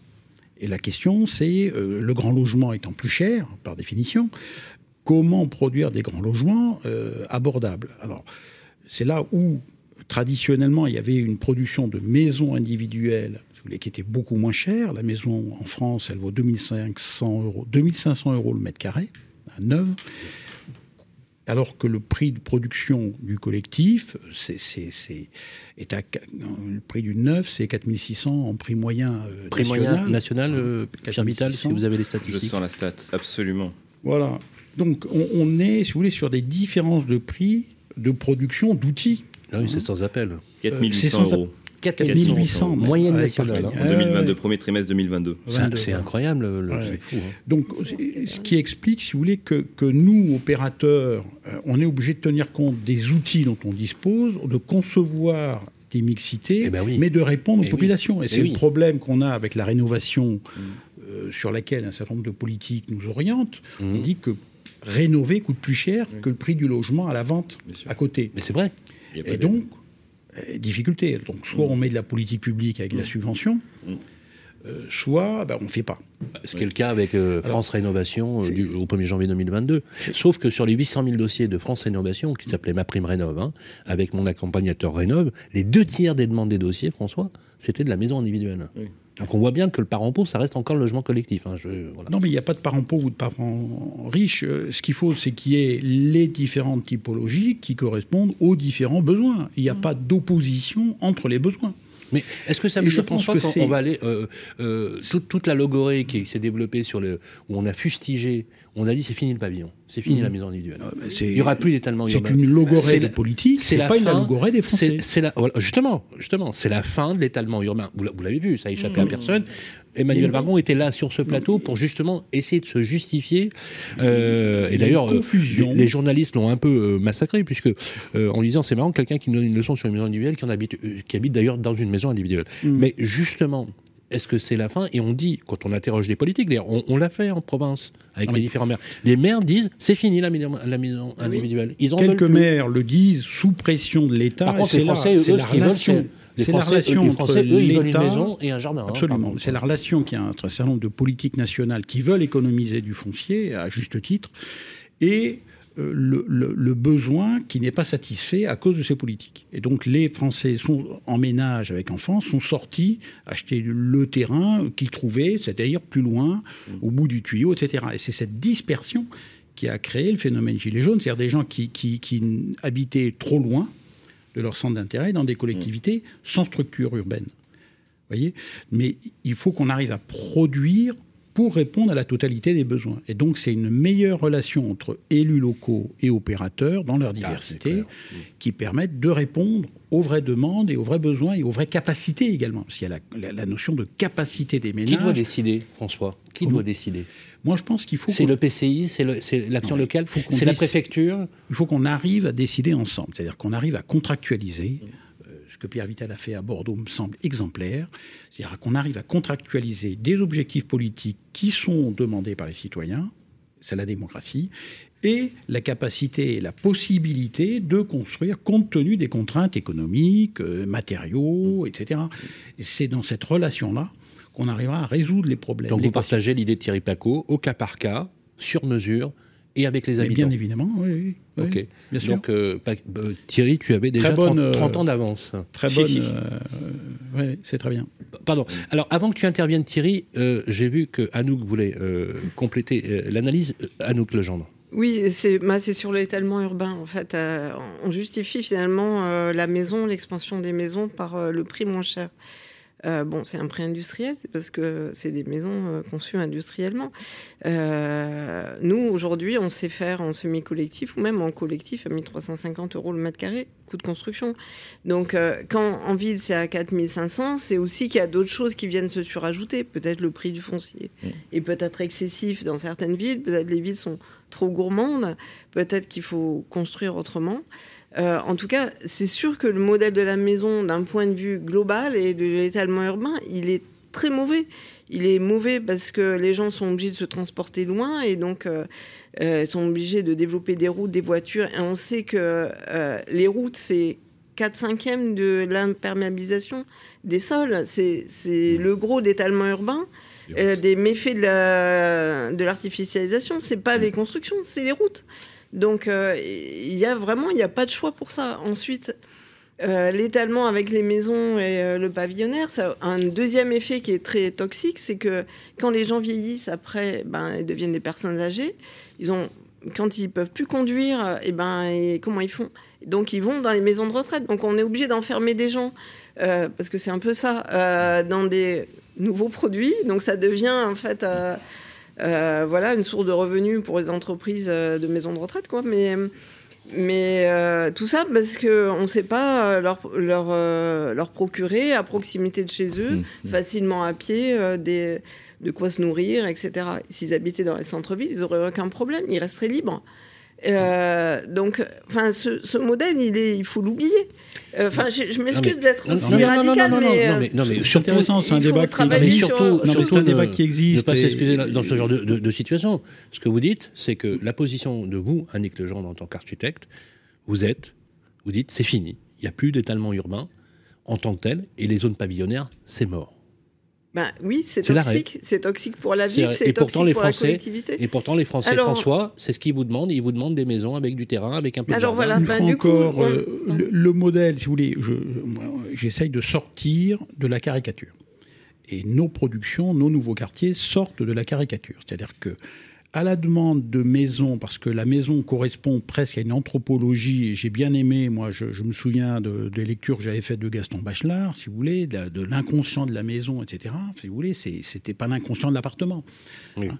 Et la question, c'est, euh, le grand logement étant plus cher, par définition, comment produire des grands logements euh, abordables? Alors, c'est là où, traditionnellement, il y avait une production de maisons individuelles qui était beaucoup moins chère. La maison en France, elle vaut 2500 euros, 2500 euros le mètre carré, à neuve alors que le prix de production du collectif, c'est, est à, le prix du neuf, c'est 4600 en prix moyen euh, prix moyen national, euh, Pierre Vital, si vous avez les statistiques. Je sens la stat, absolument. Voilà. Donc on, est, si vous voulez, sur des différences de prix de production d'outils. Ah oui, c'est sans appel. 4800 euh, euros. 4800 moyenne nationale. En 2022, premier trimestre 2022. C'est incroyable, c'est fou. Hein. Donc, ce qui explique, si vous voulez, que, que nous, opérateurs, euh, on est obligé de tenir compte des outils dont on dispose, de concevoir des mixités, eh ben mais de répondre aux eh populations. Et eh c'est le problème qu'on a avec la rénovation mm. euh, sur laquelle un certain nombre de politiques nous orientent. Mm. On dit que rénover coûte plus cher que le prix du logement à la vente à côté. Mais c'est vrai. Et donc, difficulté. Donc, soit on met de la politique publique avec de la subvention, euh, soit ben, on ne fait pas. Ce qui est le cas avec euh, France Rénovation au 1er janvier 2022. Sauf que sur les 800 000 dossiers de France Rénovation, qui s'appelait Ma Prime Rénov, hein, avec mon accompagnateur Rénov, les deux tiers des demandes des dossiers, François, c'était de la maison individuelle. Donc on voit bien que le parent pauvre, ça reste encore le logement collectif. Hein, non, mais il n'y a pas de parent pauvre ou de parent riche. Euh, ce qu'il faut, c'est qu'il y ait les différentes typologies qui correspondent aux différents besoins. Il n'y a mmh. pas d'opposition entre les besoins. Mais est-ce que ça veut dire, François, qu'on va aller euh, euh, toute, la logorée qui s'est développée sur le où on a fustigé, on a dit c'est fini le pavillon, c'est fini la mmh. maison individuelle. Ah, il n'y aura plus d'étalement urbain. C'est une logorée des politiques, c'est pas une logorée des Français. C'est justement, justement, c'est la fin de l'étalement urbain. Vous l'avez vu, ça a échappé à mmh. personne. Emmanuel Vargon était là sur ce plateau pour justement essayer de se justifier. Euh, et d'ailleurs, euh, les, journalistes l'ont un peu euh, massacré, puisque en lisant, c'est marrant, quelqu'un qui nous donne une leçon sur une maison individuelle, qui, en habite, qui habite d'ailleurs dans une maison individuelle. Mm. Mais justement, est-ce que c'est la fin? Et on dit, quand on interroge les politiques, d'ailleurs, on, l'a fait en province avec les différents maires. Les maires disent, c'est fini la, la maison individuelle. Ils Quelques maires le disent sous pression de l'État. c'est la, la relation. C'est la relation entre l'État et un jardin. Hein, Absolument. c'est la relation qui a entre un certain nombre de politiques nationales qui veulent économiser du foncier à juste titre et euh, le, besoin qui n'est pas satisfait à cause de ces politiques. Et donc les Français sont en ménage avec enfants, sont sortis acheter le terrain qu'ils trouvaient, c'est-à-dire plus loin, au bout du tuyau, etc. Et c'est cette dispersion qui a créé le phénomène gilet jaune, c'est-à-dire des gens qui, qui, qui habitaient trop loin, de leur centre d'intérêt dans des collectivités sans structure urbaine. Voyez? Mais il faut qu'on arrive à produire pour répondre à la totalité des besoins. Et donc, c'est une meilleure relation entre élus locaux et opérateurs dans leur ah, diversité qui permettent de répondre aux vraies demandes et aux vrais besoins et aux vraies capacités également. Parce qu'il y a la, notion de capacité des ménages. Qui doit décider, François? Qui doit décider? Moi, je pense qu'il faut. C'est le PCI, c'est l'action locale, c'est la préfecture? Il faut qu'on arrive à décider ensemble. C'est-à-dire qu'on arrive à contractualiser. Euh, ce que Pierre Vital a fait à Bordeaux me semble exemplaire. C'est-à-dire qu'on arrive à contractualiser des objectifs politiques qui sont demandés par les citoyens, c'est la démocratie, et la capacité et la possibilité de construire compte tenu des contraintes économiques, euh, matériaux, etc. Et c'est dans cette relation-là qu'on arrivera à résoudre les problèmes. Donc vous partagez l'idée de Thierry Paco, au cas par cas, sur mesure, et avec les habitants. bien évidemment, oui. oui ok. Bien sûr. Donc euh, Thierry, tu avais déjà 30, euh, ans d'avance. Très bonne. oui, c'est très bien. Pardon. Alors avant que tu interviennes, Thierry, j'ai vu que Anouk voulait compléter l'analyse. Anouk Legendre. Oui, c'est bah, sur l'étalement urbain. En fait, euh, on justifie finalement euh, la maison, l'expansion des maisons par euh, le prix moins cher. Bon, c'est un prix industriel, c'est parce que c'est des maisons conçues industriellement. nous, aujourd'hui, on sait faire en semi-collectif ou même en collectif à 1350 euros le mètre carré, coût de construction. Donc, quand en ville, c'est à 4500, c'est aussi qu'il y a d'autres choses qui viennent se surajouter. Peut-être le prix du foncier mmh. est peut-être excessif dans certaines villes, peut-être les villes sont trop gourmande. Peut-être qu'il faut construire autrement. Euh, en tout cas, c'est sûr que le modèle de la maison, d'un point de vue global et de l'étalement urbain, il est très mauvais. Il est mauvais parce que les gens sont obligés de se transporter loin et donc euh, euh sont obligés de développer des routes, des voitures. Et on sait que les routes, c'est 4 cinquièmes de l'imperméabilisation des sols. C'est le gros d'étalement urbain. Euh, des méfaits de l'artificialisation. Ce c'est pas les constructions, c'est les routes. Donc euh, il y a vraiment, il n'y a pas de choix pour ça. Ensuite, euh, l'étalement avec les maisons et le pavillonnaire, ça a un deuxième effet qui est très toxique, c'est que quand les gens vieillissent, après, ben, ils deviennent des personnes âgées. Ils ont, quand ils peuvent plus conduire, et ben, et comment ils font? Donc ils vont dans les maisons de retraite. Donc on est obligé d'enfermer des gens parce que c'est un peu ça dans des nouveaux produits. Donc ça devient en fait euh, euh, voilà, une source de revenus pour les entreprises euh, de maisons de retraite. Quoi. Mais, mais tout ça parce qu'on ne sait pas leur, leur, leur, procurer à proximité de chez eux, mmh, mmh. facilement à pied, des, de quoi se nourrir, etc. S'ils habitaient dans les centres-villes, ils n'auraient aucun problème, ils resteraient libres. Euh, donc, enfin, ce, modèle, il, est, il faut l'oublier. Euh, enfin, je, m'excuse d'être aussi radical, mais, non, mais, non, mais surtout, c'est un débat qui existe. Surtout, un débat qui existe. Ne pas s'excuser dans ce genre de, situation. Ce que vous dites, c'est que la position de vous, Annick Legendre, en tant qu'architecte, vous êtes, vous dites, c'est fini. Il n'y a plus d'étalement urbain en tant que tel, et les zones pavillonnaires, c'est mort. Ben, oui, c'est toxique. C'est toxique pour la ville, c'est toxique les pour la collectivité. Et pourtant, les Français, François, c'est ce qu'ils vous demandent. Ils vous demandent des maisons avec du terrain, avec un peu Alors de voilà, ben, du encore, euh, le, modèle, si vous voulez, j'essaye de sortir de la caricature. Et nos productions, nos nouveaux quartiers sortent de la caricature. C'est-à-dire que à la demande de maisons, parce que la maison correspond presque à une anthropologie, j'ai bien aimé, moi je, me souviens de, des lectures que j'avais faites de Gaston Bachelard, si vous voulez, de, l'inconscient de la maison, etc. Si vous voulez, c'était pas l'inconscient de l'appartement. Oui, hein.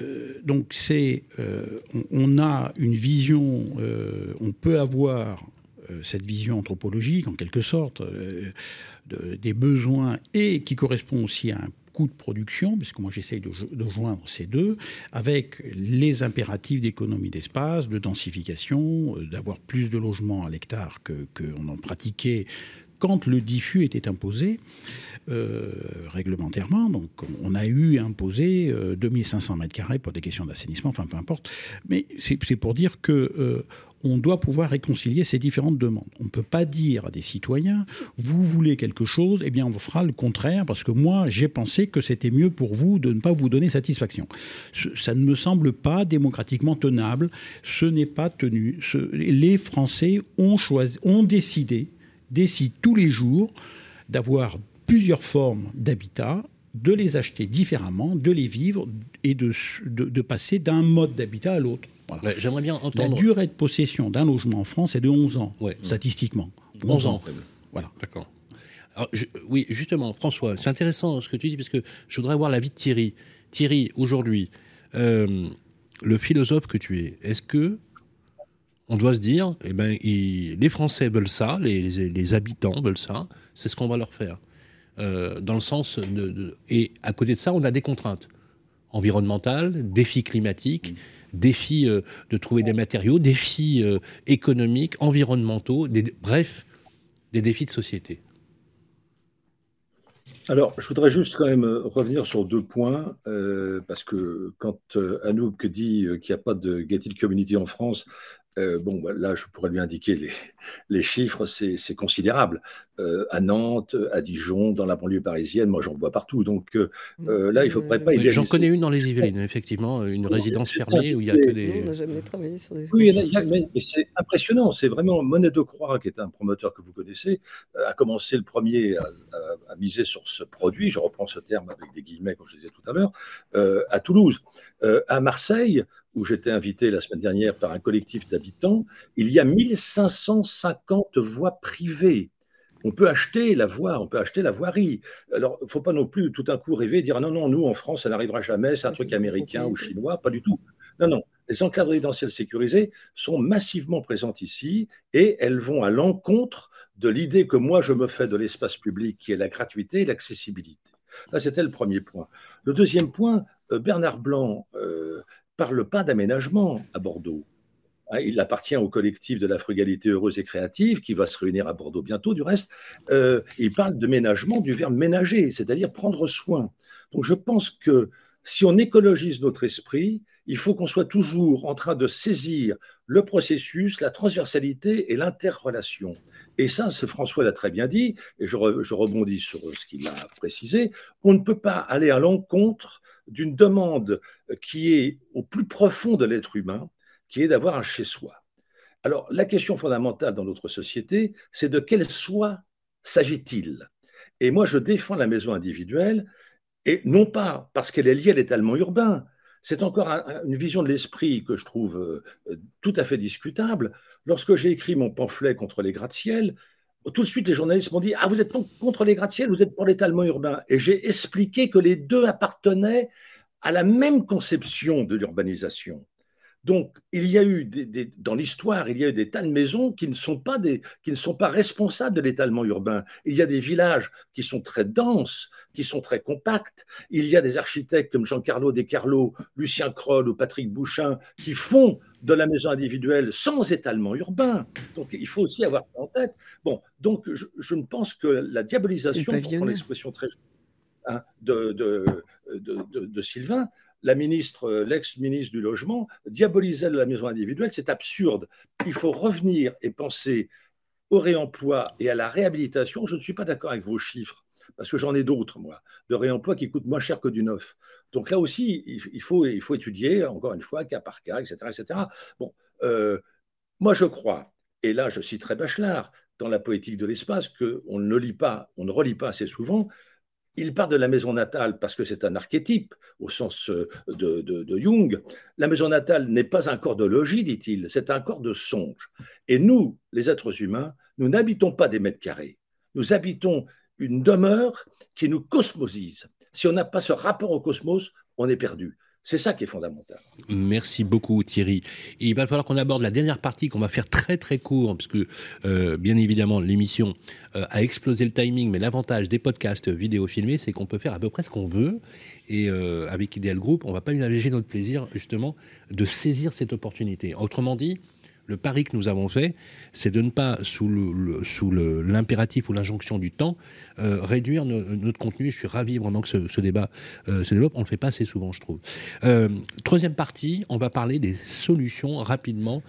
euh, donc c'est, euh, on, a une vision, euh, on peut avoir cette vision anthropologique en quelque sorte des besoins et qui correspond aussi à un coût de production, puisque moi j'essaye de, joindre ces deux, avec les impératifs d'économie d'espace, de densification, euh, d'avoir plus de logements à l'hectare qu'on en pratiquait quand le diffus était imposé réglementairement. Donc on a eu imposé 2500 mètres carrés pour des questions d'assainissement, enfin peu importe. Mais c'est pour dire que euh, on doit pouvoir réconcilier ces différentes demandes. On ne peut pas dire à des citoyens, vous voulez quelque chose, eh bien on fera le contraire, parce que moi j'ai pensé que c'était mieux pour vous de ne pas vous donner satisfaction. Ça ne me semble pas démocratiquement tenable, ce n'est pas tenu. les Français ont, choisi, ont décidé, décident tous les jours d'avoir plusieurs formes d'habitat de les acheter différemment, de les vivre et de, de passer d'un mode d'habitat à l'autre. J'aimerais bien entendre. La durée de possession d'un logement en France est de 11 ans, statistiquement. 11, ans. Voilà. D'accord. oui, justement, François, c'est intéressant ce que tu dis, parce que je voudrais voir l'avis de Thierry. Thierry, aujourd'hui, euh, le philosophe que tu es, est-ce que on doit se dire, eh ben, les Français veulent ça, les, habitants veulent ça, c'est ce qu'on va leur faire. Euh, dans le sens de, Et à côté de ça, on a des contraintes environnementales, défis climatiques. Mmh défis euh, de trouver des matériaux, défis euh, économiques, environnementaux, bref, des défis de société alors, je voudrais juste quand même revenir sur deux points, parce que quand Anouk dit qu'il n'y a pas de gated community en France, euh, bon, bah, là, je pourrais lui indiquer les, les chiffres, c'est considérable. Euh, à Nantes, à Dijon, dans la banlieue parisienne, moi j'en vois partout. Donc euh, là, il ne faudrait pas J'en connais une dans les Yvelines, effectivement, une résidence fermée où il y a que des. on n'a jamais travaillé sur des. Oui, mais, c'est impressionnant. C'est vraiment Monet de Croix, qui est un promoteur que vous connaissez, a commencé le premier à, à, miser sur ce produit. Je reprends ce terme avec des guillemets, comme je disais tout à l'heure, à Toulouse. à Marseille, où j'étais invité la semaine dernière par un collectif d'habitants, il y a 1550 voies privées. On peut acheter la voie, on peut acheter la voirie. Alors, il ne faut pas non plus tout un coup rêver et dire non, non, nous en France, ça n'arrivera jamais, c'est un truc américain ou chinois, pas du tout. Non, non. Les enclaves résidentielles sécurisées sont massivement présentes ici et elles vont à l'encontre de l'idée que moi je me fais de l'espace public qui est la gratuité et l'accessibilité. Là, c'était le premier point. Le deuxième point, euh, Bernard Blanc euh, parle pas d'aménagement à Bordeaux. Hein, il appartient au collectif de la frugalité heureuse et créative qui va se réunir à Bordeaux bientôt, du reste. Euh, il parle de ménagement du verbe ménager, c'est-à-dire prendre soin. Donc je pense que si on écologise notre esprit, il faut qu'on soit toujours en train de saisir le processus, la transversalité et l'interrelation. Et ça, François l'a très bien dit, et je, je rebondis sur ce qu'il a précisé, on ne peut pas aller à l'encontre d'une demande qui est au plus profond de l'être humain, qui est d'avoir un chez-soi. Alors, la question fondamentale dans notre société, c'est de quel soi s'agit-il? Et moi, je défends la maison individuelle, et non pas parce qu'elle est liée à l'étalement urbain, c'est encore une vision de l'esprit que je trouve euh, tout à fait discutable. Lorsque j'ai écrit mon pamphlet contre les gratte-ciel, tout de suite, les journalistes m'ont dit Ah, vous êtes contre les gratte-ciel, vous êtes pour l'étalement urbain. Et j'ai expliqué que les deux appartenaient à la même conception de l'urbanisation. Donc, il y a eu dans l'histoire, il y a eu des tas de maisons qui ne sont pas responsables de l'étalement urbain. Il y a des villages qui sont très denses, qui sont très compacts. Il y a des architectes comme Jean-Carlo Descarlo, Lucien Kroll ou Patrick Bouchin qui font de la maison individuelle sans étalement urbain. Donc, il faut aussi avoir ça en tête. Bon, donc, je, ne pense que la diabolisation, pour l'expression très hein, de, de, de, de Sylvain, la ministre, euh, l'ex-ministre du Logement, diabolisait la maison individuelle. C'est absurde. Il faut revenir et penser au réemploi et à la réhabilitation. Je ne suis pas d'accord avec vos chiffres, parce que j'en ai d'autres, moi, de réemploi qui coûtent moins cher que du neuf. Donc là aussi, il faut, étudier, encore une fois, cas par cas, etc. etc. Bon, euh, moi, je crois, et là, je citerai Bachelard, dans la poétique de l'espace, qu'on ne lit pas, on ne relit pas assez souvent, il part de la maison natale parce que c'est un archétype au sens euh, de, Jung. La maison natale n'est pas un corps de logis, dit-il, c'est un corps de songe. Et nous, les êtres humains, nous n'habitons pas des mètres carrés. Nous habitons une demeure qui nous cosmosise. Si on n'a pas ce rapport au cosmos, on est perdu. C'est ça qui est fondamental. Merci beaucoup Thierry. il va falloir qu'on aborde la dernière partie qu'on va faire très très court, parce que euh, bien évidemment l'émission euh, a explosé le timing, mais l'avantage des podcasts vidéo filmés, c'est qu'on peut faire à peu près ce qu'on veut. Et euh, avec Ideal Group, on va pas ménager notre plaisir justement de saisir cette opportunité. Autrement dit, le pari que nous avons fait, c'est de ne pas, sous l'impératif ou l'injonction du temps, euh, réduire notre contenu. Je suis ravi vraiment que ce, débat euh, se développe. On ne le fait pas assez souvent, je trouve. Euh, troisième partie, on va parler des solutions rapidement.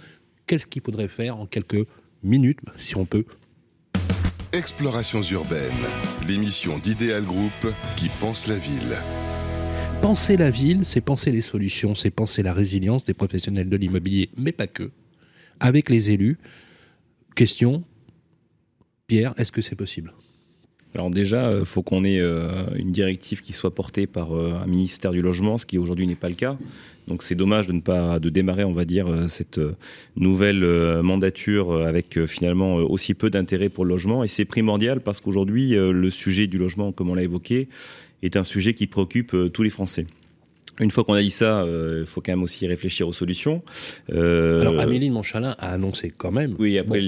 Qu'est-ce qu'il faudrait faire en quelques minutes, si on peut? Explorations urbaines, l'émission d'Idéal Group qui pense la ville. Penser la ville, c'est penser les solutions, c'est penser la résilience des professionnels de l'immobilier, mais pas que avec les élus. Question, Pierre, est-ce que c'est possible? Alors déjà, il euh, faut qu'on ait euh, une directive qui soit portée par euh, un ministère du logement, ce qui aujourd'hui n'est pas le cas. Donc c'est dommage de ne pas de démarrer, on va dire, cette nouvelle mandature avec finalement aussi peu d'intérêt pour le logement. Et c'est primordial parce qu'aujourd'hui, le sujet du logement, comme on l'a évoqué, est un sujet qui préoccupe tous les Français. Une fois qu'on a dit ça, il euh, faut quand même aussi réfléchir aux solutions. Euh... Alors Amélie de Montchalin a annoncé quand même oui, après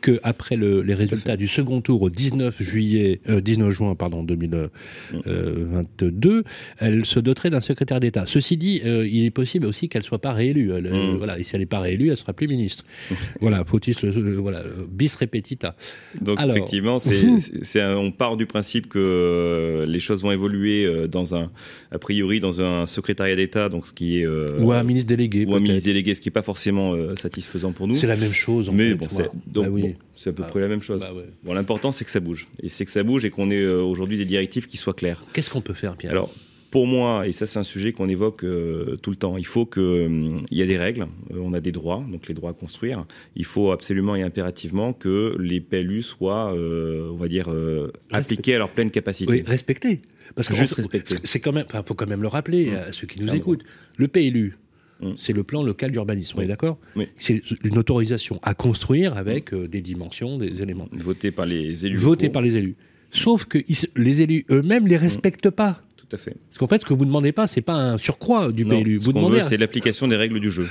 que après le, les résultats du second tour au 19 juillet, 19 euh, juin pardon 2022, elle se doterait d'un secrétaire d'État. Ceci dit, il est possible aussi qu'elle soit pas réélue. Mm. Voilà, et si elle n'est pas réélue, elle sera plus ministre. voilà, fautis le voilà bis repetita. Donc effectivement, c'est on part du principe que les choses vont évoluer dans un a priori dans un un secrétariat d'État, donc ce qui est euh, ou un ministre délégué, ou un ministre délégué, ce qui est pas forcément euh, satisfaisant pour nous. C'est la même chose. En mais fait, bon, c'est donc bah c'est à peu bah près la même chose. Bah bon, l'important c'est que ça bouge et c'est que ça bouge et qu'on ait euh, aujourd'hui des directives qui soient claires. Qu'est-ce qu'on peut faire, Pierre? Alors. Pour moi, et ça c'est un sujet qu'on évoque tout le temps, il faut qu'il il y a des règles, on a des droits, donc les droits à construire. Il faut absolument et impérativement que les PLU soient, on va dire, appliqués à leur pleine capacité. Oui, respectés. Parce que juste C'est quand même, faut quand même le rappeler mmh. à ceux qui nous écoutent. Le PLU, mmh. c'est le plan local d'urbanisme. On est d'accord C'est une autorisation à construire avec mmh. euh, des dimensions, des éléments. Voté par les élus. Voté par les élus. Sauf que les élus eux-mêmes les respectent pas. Tout à fait. Parce qu'en fait, ce que vous ne demandez pas, c'est pas un surcroît du PLU. Vous demandez, c'est l'application des règles du jeu.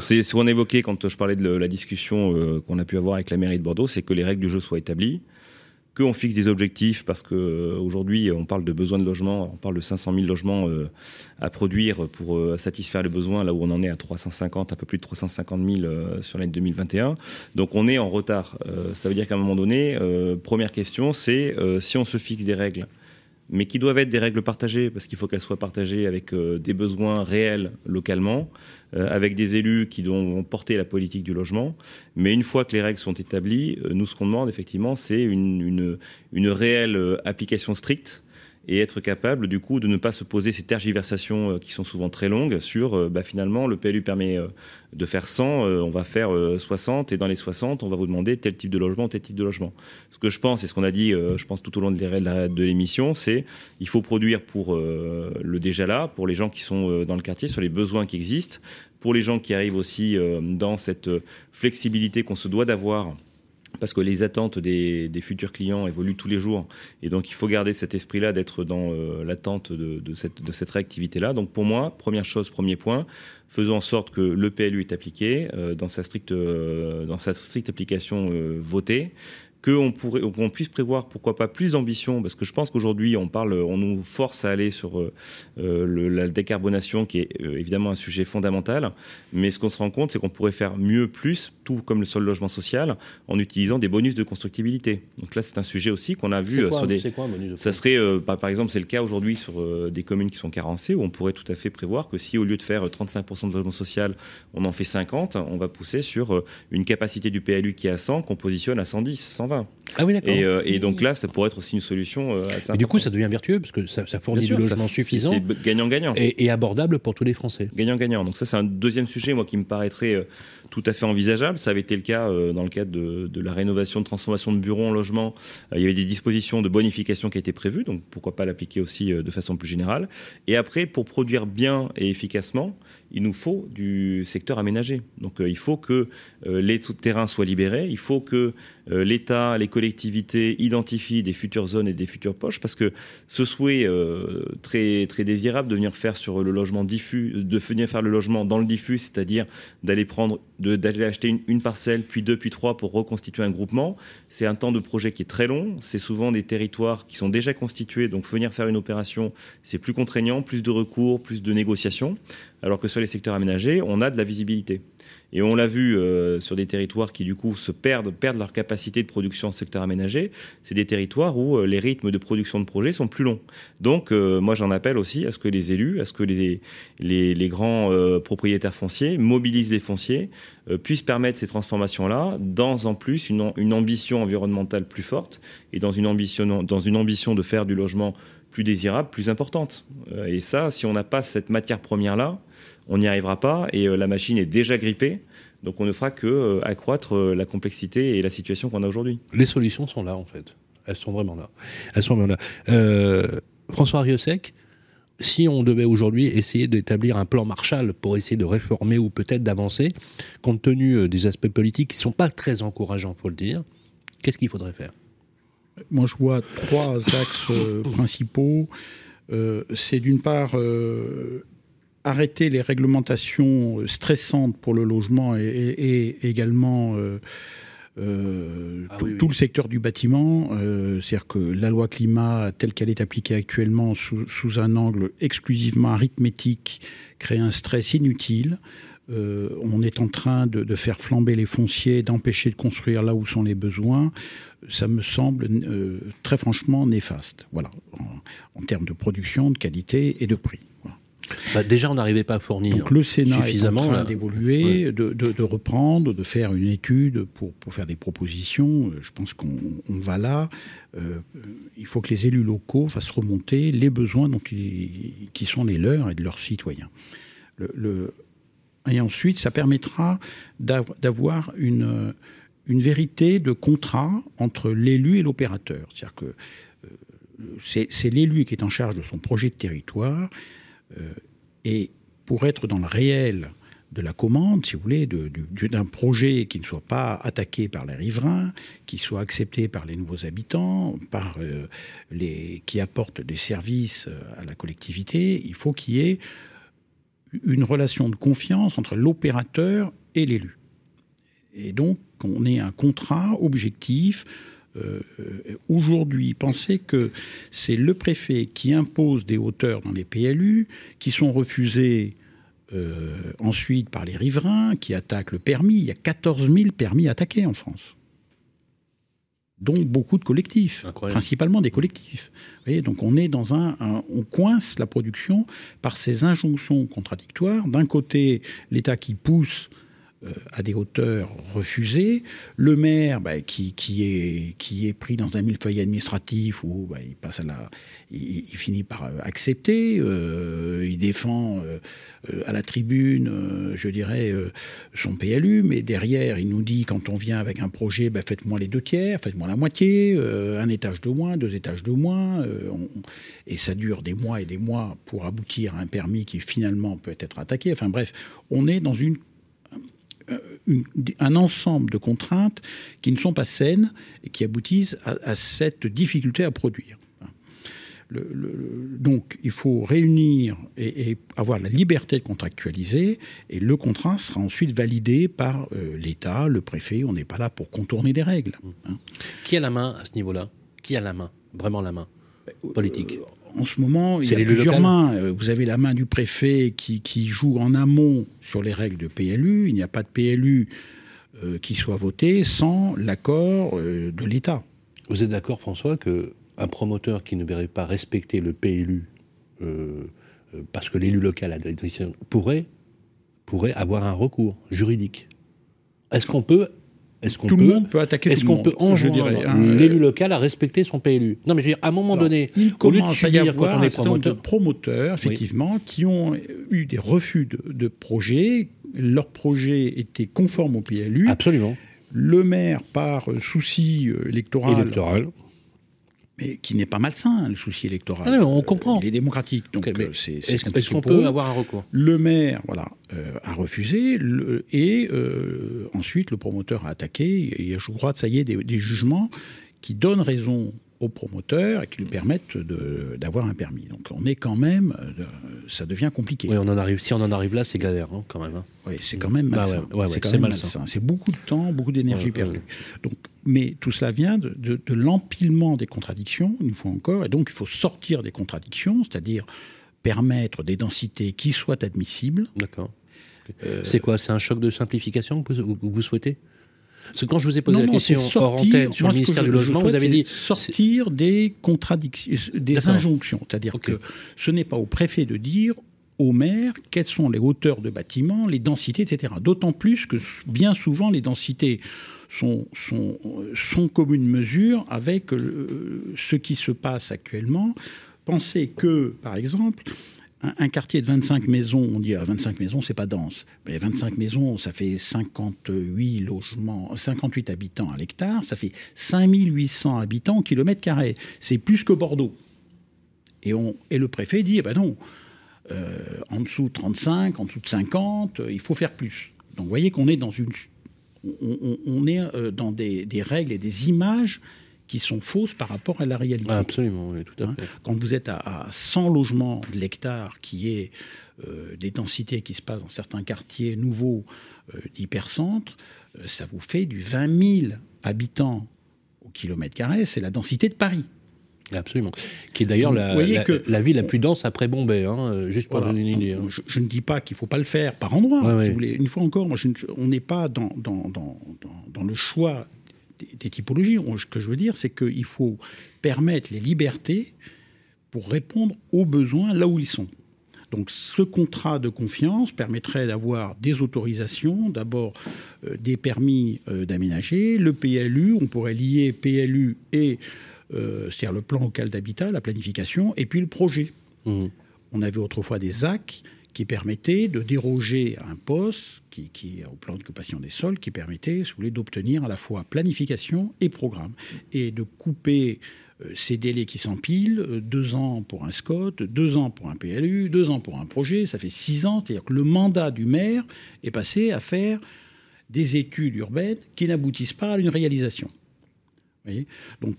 c'est ce qu'on évoquait quand je parlais de la discussion euh, qu'on a pu avoir avec la mairie de Bordeaux, c'est que les règles du jeu soient établies qu'on fixe des objectifs parce que euh, on parle de besoins de logement, on parle de 500 000 logements euh, à produire pour euh, satisfaire les besoins, là où on en est à 350, un peu plus de 350 000 sur l'année 2021. Donc on est en retard. ça veut dire qu'à un moment donné, première question, c'est si on se fixe des règles mais qui doivent être des règles partagées, parce qu'il faut qu'elles soient partagées avec euh, des besoins réels localement, euh, avec des élus qui vont porter la politique du logement. Mais une fois que les règles sont établies, euh, nous, ce qu'on demande, effectivement, c'est une, réelle application stricte et être capable du coup de ne pas se poser ces tergiversations euh, qui sont souvent très longues sur euh, bah, finalement le PLU permet euh, de faire 100, on va faire 60 et dans les 60 on va vous demander tel type de logement, tel type de logement. Ce que je pense et ce qu'on a dit je pense tout au long de l'émission c'est il faut produire pour le déjà là, pour les gens qui sont dans le quartier sur les besoins qui existent, pour les gens qui arrivent aussi dans cette flexibilité qu'on se doit d'avoir parce que les attentes des, futurs clients évoluent tous les jours. Et donc, il faut garder cet esprit-là d'être dans euh, l'attente de, cette, réactivité-là. Donc, pour moi, première chose, premier point, faisons en sorte que le PLU est appliqué euh, euh, dans sa stricte application votée qu'on puisse prévoir, pourquoi pas, plus d'ambition, parce que je pense qu'aujourd'hui, on parle, on nous force à aller sur euh, euh, la décarbonation, qui est euh, évidemment un sujet fondamental, mais ce qu'on se rend compte, c'est qu'on pourrait faire mieux, plus, tout comme le, sur le logement social, en utilisant des bonus de constructibilité. Donc là, c'est un sujet aussi qu'on a vu sur des. Quoi, un bonus de ça serait, par, exemple, c'est le cas aujourd'hui sur des communes qui sont carencées, où on pourrait tout à fait prévoir que si au lieu de faire 35% de logement social, on en fait 50, on va pousser sur une capacité du PLU qui est à 100, qu'on positionne à 110, 120. Ah oui, d'accord. Euh, et, donc là, ça pourrait être aussi une solution euh, assez Et du coup, ça devient vertueux parce que ça, fournit du logement suffisant. C'est gagnant-gagnant. Et, abordable pour tous les Français. Gagnant-gagnant. Donc ça, c'est un deuxième sujet, moi, qui me paraîtrait euh, tout à fait envisageable. Ça avait été le cas dans le cadre de, la rénovation, de transformation de bureaux en logement. il y avait des dispositions de bonification qui étaient prévues, donc pourquoi pas l'appliquer aussi de façon plus générale. Et après, pour produire bien et efficacement, il nous faut du secteur aménagé. Donc il faut que les terrains soient libérés, il faut que euh, l'État, les collectivités identifient des futures zones et des futures poches, parce que ce souhait euh, très, désirable de venir faire le logement dans le diffus, c'est-à-dire d'aller acheter une, parcelle, puis deux, puis trois pour reconstituer un groupement, c'est un temps de projet qui est très long. C'est souvent des territoires qui sont déjà constitués, donc venir faire une opération, c'est plus contraignant, plus de recours, plus de négociations, alors que sur les secteurs aménagés, on a de la visibilité. Et on l'a vu euh, sur des territoires qui, du coup, se perdent, perdent leur capacité de production en secteur aménagé. C'est des territoires où euh, les rythmes de production de projets sont plus longs. Donc, euh, moi, j'en appelle aussi à ce que les élus, à ce que les, les, grands propriétaires fonciers mobilisent les fonciers, puissent permettre ces transformations-là dans, en plus, une, une, ambition environnementale plus forte et dans une ambition, dans une ambition de faire du logement plus désirable, plus importante. et ça, si on n'a pas cette matière première-là, on n'y arrivera pas et euh, la machine est déjà grippée. Donc on ne fera que euh, accroître euh, la complexité et la situation qu'on a aujourd'hui. Les solutions sont là en fait. Elles sont vraiment là. Elles sont vraiment là. François Riosec, si on devait aujourd'hui essayer d'établir un plan Marshall pour essayer de réformer ou peut-être d'avancer, compte tenu des aspects politiques qui ne sont pas très encourageants, pour le dire, qu'est-ce qu'il faudrait faire? Moi, je vois trois axes principaux. c'est d'une part arrêter les réglementations stressantes pour le logement et, également ah tout, le secteur du bâtiment. C'est-à-dire que la loi climat, telle qu'elle est appliquée actuellement sous, un angle exclusivement arithmétique, crée un stress inutile. Euh, on est en train de, faire flamber les fonciers, d'empêcher de construire là où sont les besoins, ça me semble euh, très franchement néfaste, voilà, en, termes de production, de qualité et de prix. Bah, déjà, on n'arrivait pas à fournir Donc, le Sénat suffisamment est en train d'évoluer, de, reprendre, de faire une étude pour, faire des propositions. Je pense qu'on va là. Euh, il faut que les élus locaux fassent remonter les besoins donc, qui, sont les leurs et de leurs citoyens. le, et ensuite, ça permettra d'avoir une, une vérité de contrat entre l'élu et l'opérateur. C'est-à-dire que euh, c'est l'élu qui est en charge de son projet de territoire. Euh, et pour être dans le réel de la commande, si vous voulez, d'un projet qui ne soit pas attaqué par les riverains, qui soit accepté par les nouveaux habitants, par euh, les, qui apporte des services à la collectivité, il faut qu'il y ait une relation de confiance entre l'opérateur et l'élu. Et donc, on ait un contrat objectif. Euh, aujourd'hui, pensez que c'est le préfet qui impose des hauteurs dans les PLU, qui sont refusées euh, ensuite par les riverains, qui attaquent le permis. Il y a 14 000 permis attaqués en France dont beaucoup de collectifs, principalement des collectifs. Vous voyez, donc on est dans un, on coince la production par ces injonctions contradictoires. D'un côté, l'État qui pousse à des hauteurs refusées. Le maire, bah, qui, qui, est, qui est pris dans un millefeuille administratif où bah, il passe à la, il, finit par euh, accepter. Euh, il défend à la tribune, je dirais, son PLU, mais derrière, il nous dit quand on vient avec un projet, bah, faites-moi les deux tiers, faites-moi la moitié, un étage de moins, deux étages de moins, et ça dure des mois et des mois pour aboutir à un permis qui finalement peut être attaqué. Enfin bref, on est dans une un ensemble de contraintes qui ne sont pas saines et qui aboutissent à, cette difficulté à produire. donc, il faut réunir et, avoir la liberté de contractualiser, et le contrat sera ensuite validé par euh, l'État, le préfet. On n'est pas là pour contourner des règles. Hein. Qui a la main à ce niveau-là? Qui a la main? Vraiment la main? Euh, politique en ce moment, il y a plusieurs mains. Euh, vous avez la main du préfet qui, joue en amont sur les règles de PLU. Il n'y a pas de PLU euh, qui soit voté sans l'accord euh, de l'État. Vous êtes d'accord, François, que un promoteur qui ne verrait pas respecter le PLU parce que l'élu local a décision pourrait pourrait avoir un recours juridique. Est-ce qu'on peut est-ce qu'on tout peut, le monde peut attaquer Est-ce qu'on peut enjoindre hein, l'élu local à respecter son PLU Non, mais je veux dire, à un moment donné, il au lieu de subir quand on est promoteur, de promoteurs, effectivement, qui ont eu des refus de, projets. Leur projet était conforme au PLU. Absolument. Le maire, par souci euh, électoral, électoral mais qui n'est pas malsain, le souci électoral. Ah on comprend. il est démocratique. Donc, euh, c'est, est-ce, qu'on peut avoir un recours? Le maire voilà, euh, a refusé, et euh, ensuite le promoteur a attaqué, et je crois que ça y est, des jugements qui donnent raison aux promoteurs et qui lui permettent d'avoir un permis. Donc on est quand même, euh, ça devient compliqué. Oui, on en arrive. Si on en arrive là, c'est galère hein, quand même. Hein. Oui, c'est quand même bah malsain. c'est beaucoup de temps, beaucoup d'énergie perdue. Donc, mais tout cela vient de, de l'empilement des contradictions, une fois encore, et donc il faut sortir des contradictions, c'est-à-dire permettre des densités qui soient admissibles. D'accord. Euh, c'est quoi C'est un choc de simplification que vous souhaitez? Parce que quand je vous ai posé la question hors antenne sur le ministère du Logement, vous avez dit sortir des contradictions, des injonctions. C'est-à-dire que ce n'est pas au préfet de dire au maire quelles sont les hauteurs de bâtiments, les densités, etc. D'autant plus que bien souvent les densités sont, sont, sont comme une mesure avec euh, ce qui se passe actuellement. Pensez que, par exemple, un, quartier de 25 maisons, on dit à ah, 25 maisons, c'est pas dense. Mais 25 maisons, ça fait 58 logements, 58 habitants à l'hectare, ça fait 5800 habitants au kilomètre carré. C'est plus que Bordeaux. Et, le préfet dit, eh ben non, euh, en dessous de 35, en dessous de 50, il faut faire plus. Donc vous voyez qu'on est dans une, on, euh, des, règles et des images qui sont fausses par rapport à la réalité. absolument, oui, tout à Hein, fait. Quand vous êtes à, à 100 logements de l'hectare, qui est euh, des densités qui se passent dans certains quartiers nouveaux euh, d'hypercentre, euh, ça vous fait du 20 000 habitants au kilomètre carré, c'est la densité de Paris. Absolument. Qui est d'ailleurs la, ville la plus dense après Bombay, hein, euh, juste pour Voilà. donner une idée. hein. Je, je ne dis pas qu'il ne faut pas le faire par endroit. Ouais, si ouais. vous voulez. Une fois encore, moi, je ne- on n'est pas dans, dans, dans, dans- dans le choix des, typologies. Ce que je veux dire, c'est qu'il faut permettre les libertés pour répondre aux besoins là où ils sont. Donc ce contrat de confiance permettrait d'avoir des autorisations, d'abord euh, des permis euh, d'aménager, le PLU, on pourrait lier PLU et euh, c'est-à-dire le plan local d'habitat, la planification, et puis le projet. Mhm. On avait autrefois des AC qui permettaient de déroger à un poste qui, qui au plan d'occupation des sols, qui permettait, si vous voulez, d'obtenir à la fois planification et programme, et de couper euh, ces délais qui s'empilent, euh, deux ans pour un SCOT, deux ans pour un PLU, deux ans pour un projet, ça fait six ans, c'est-à-dire que le mandat du maire est passé à faire des études urbaines qui n'aboutissent pas à une réalisation. Donc,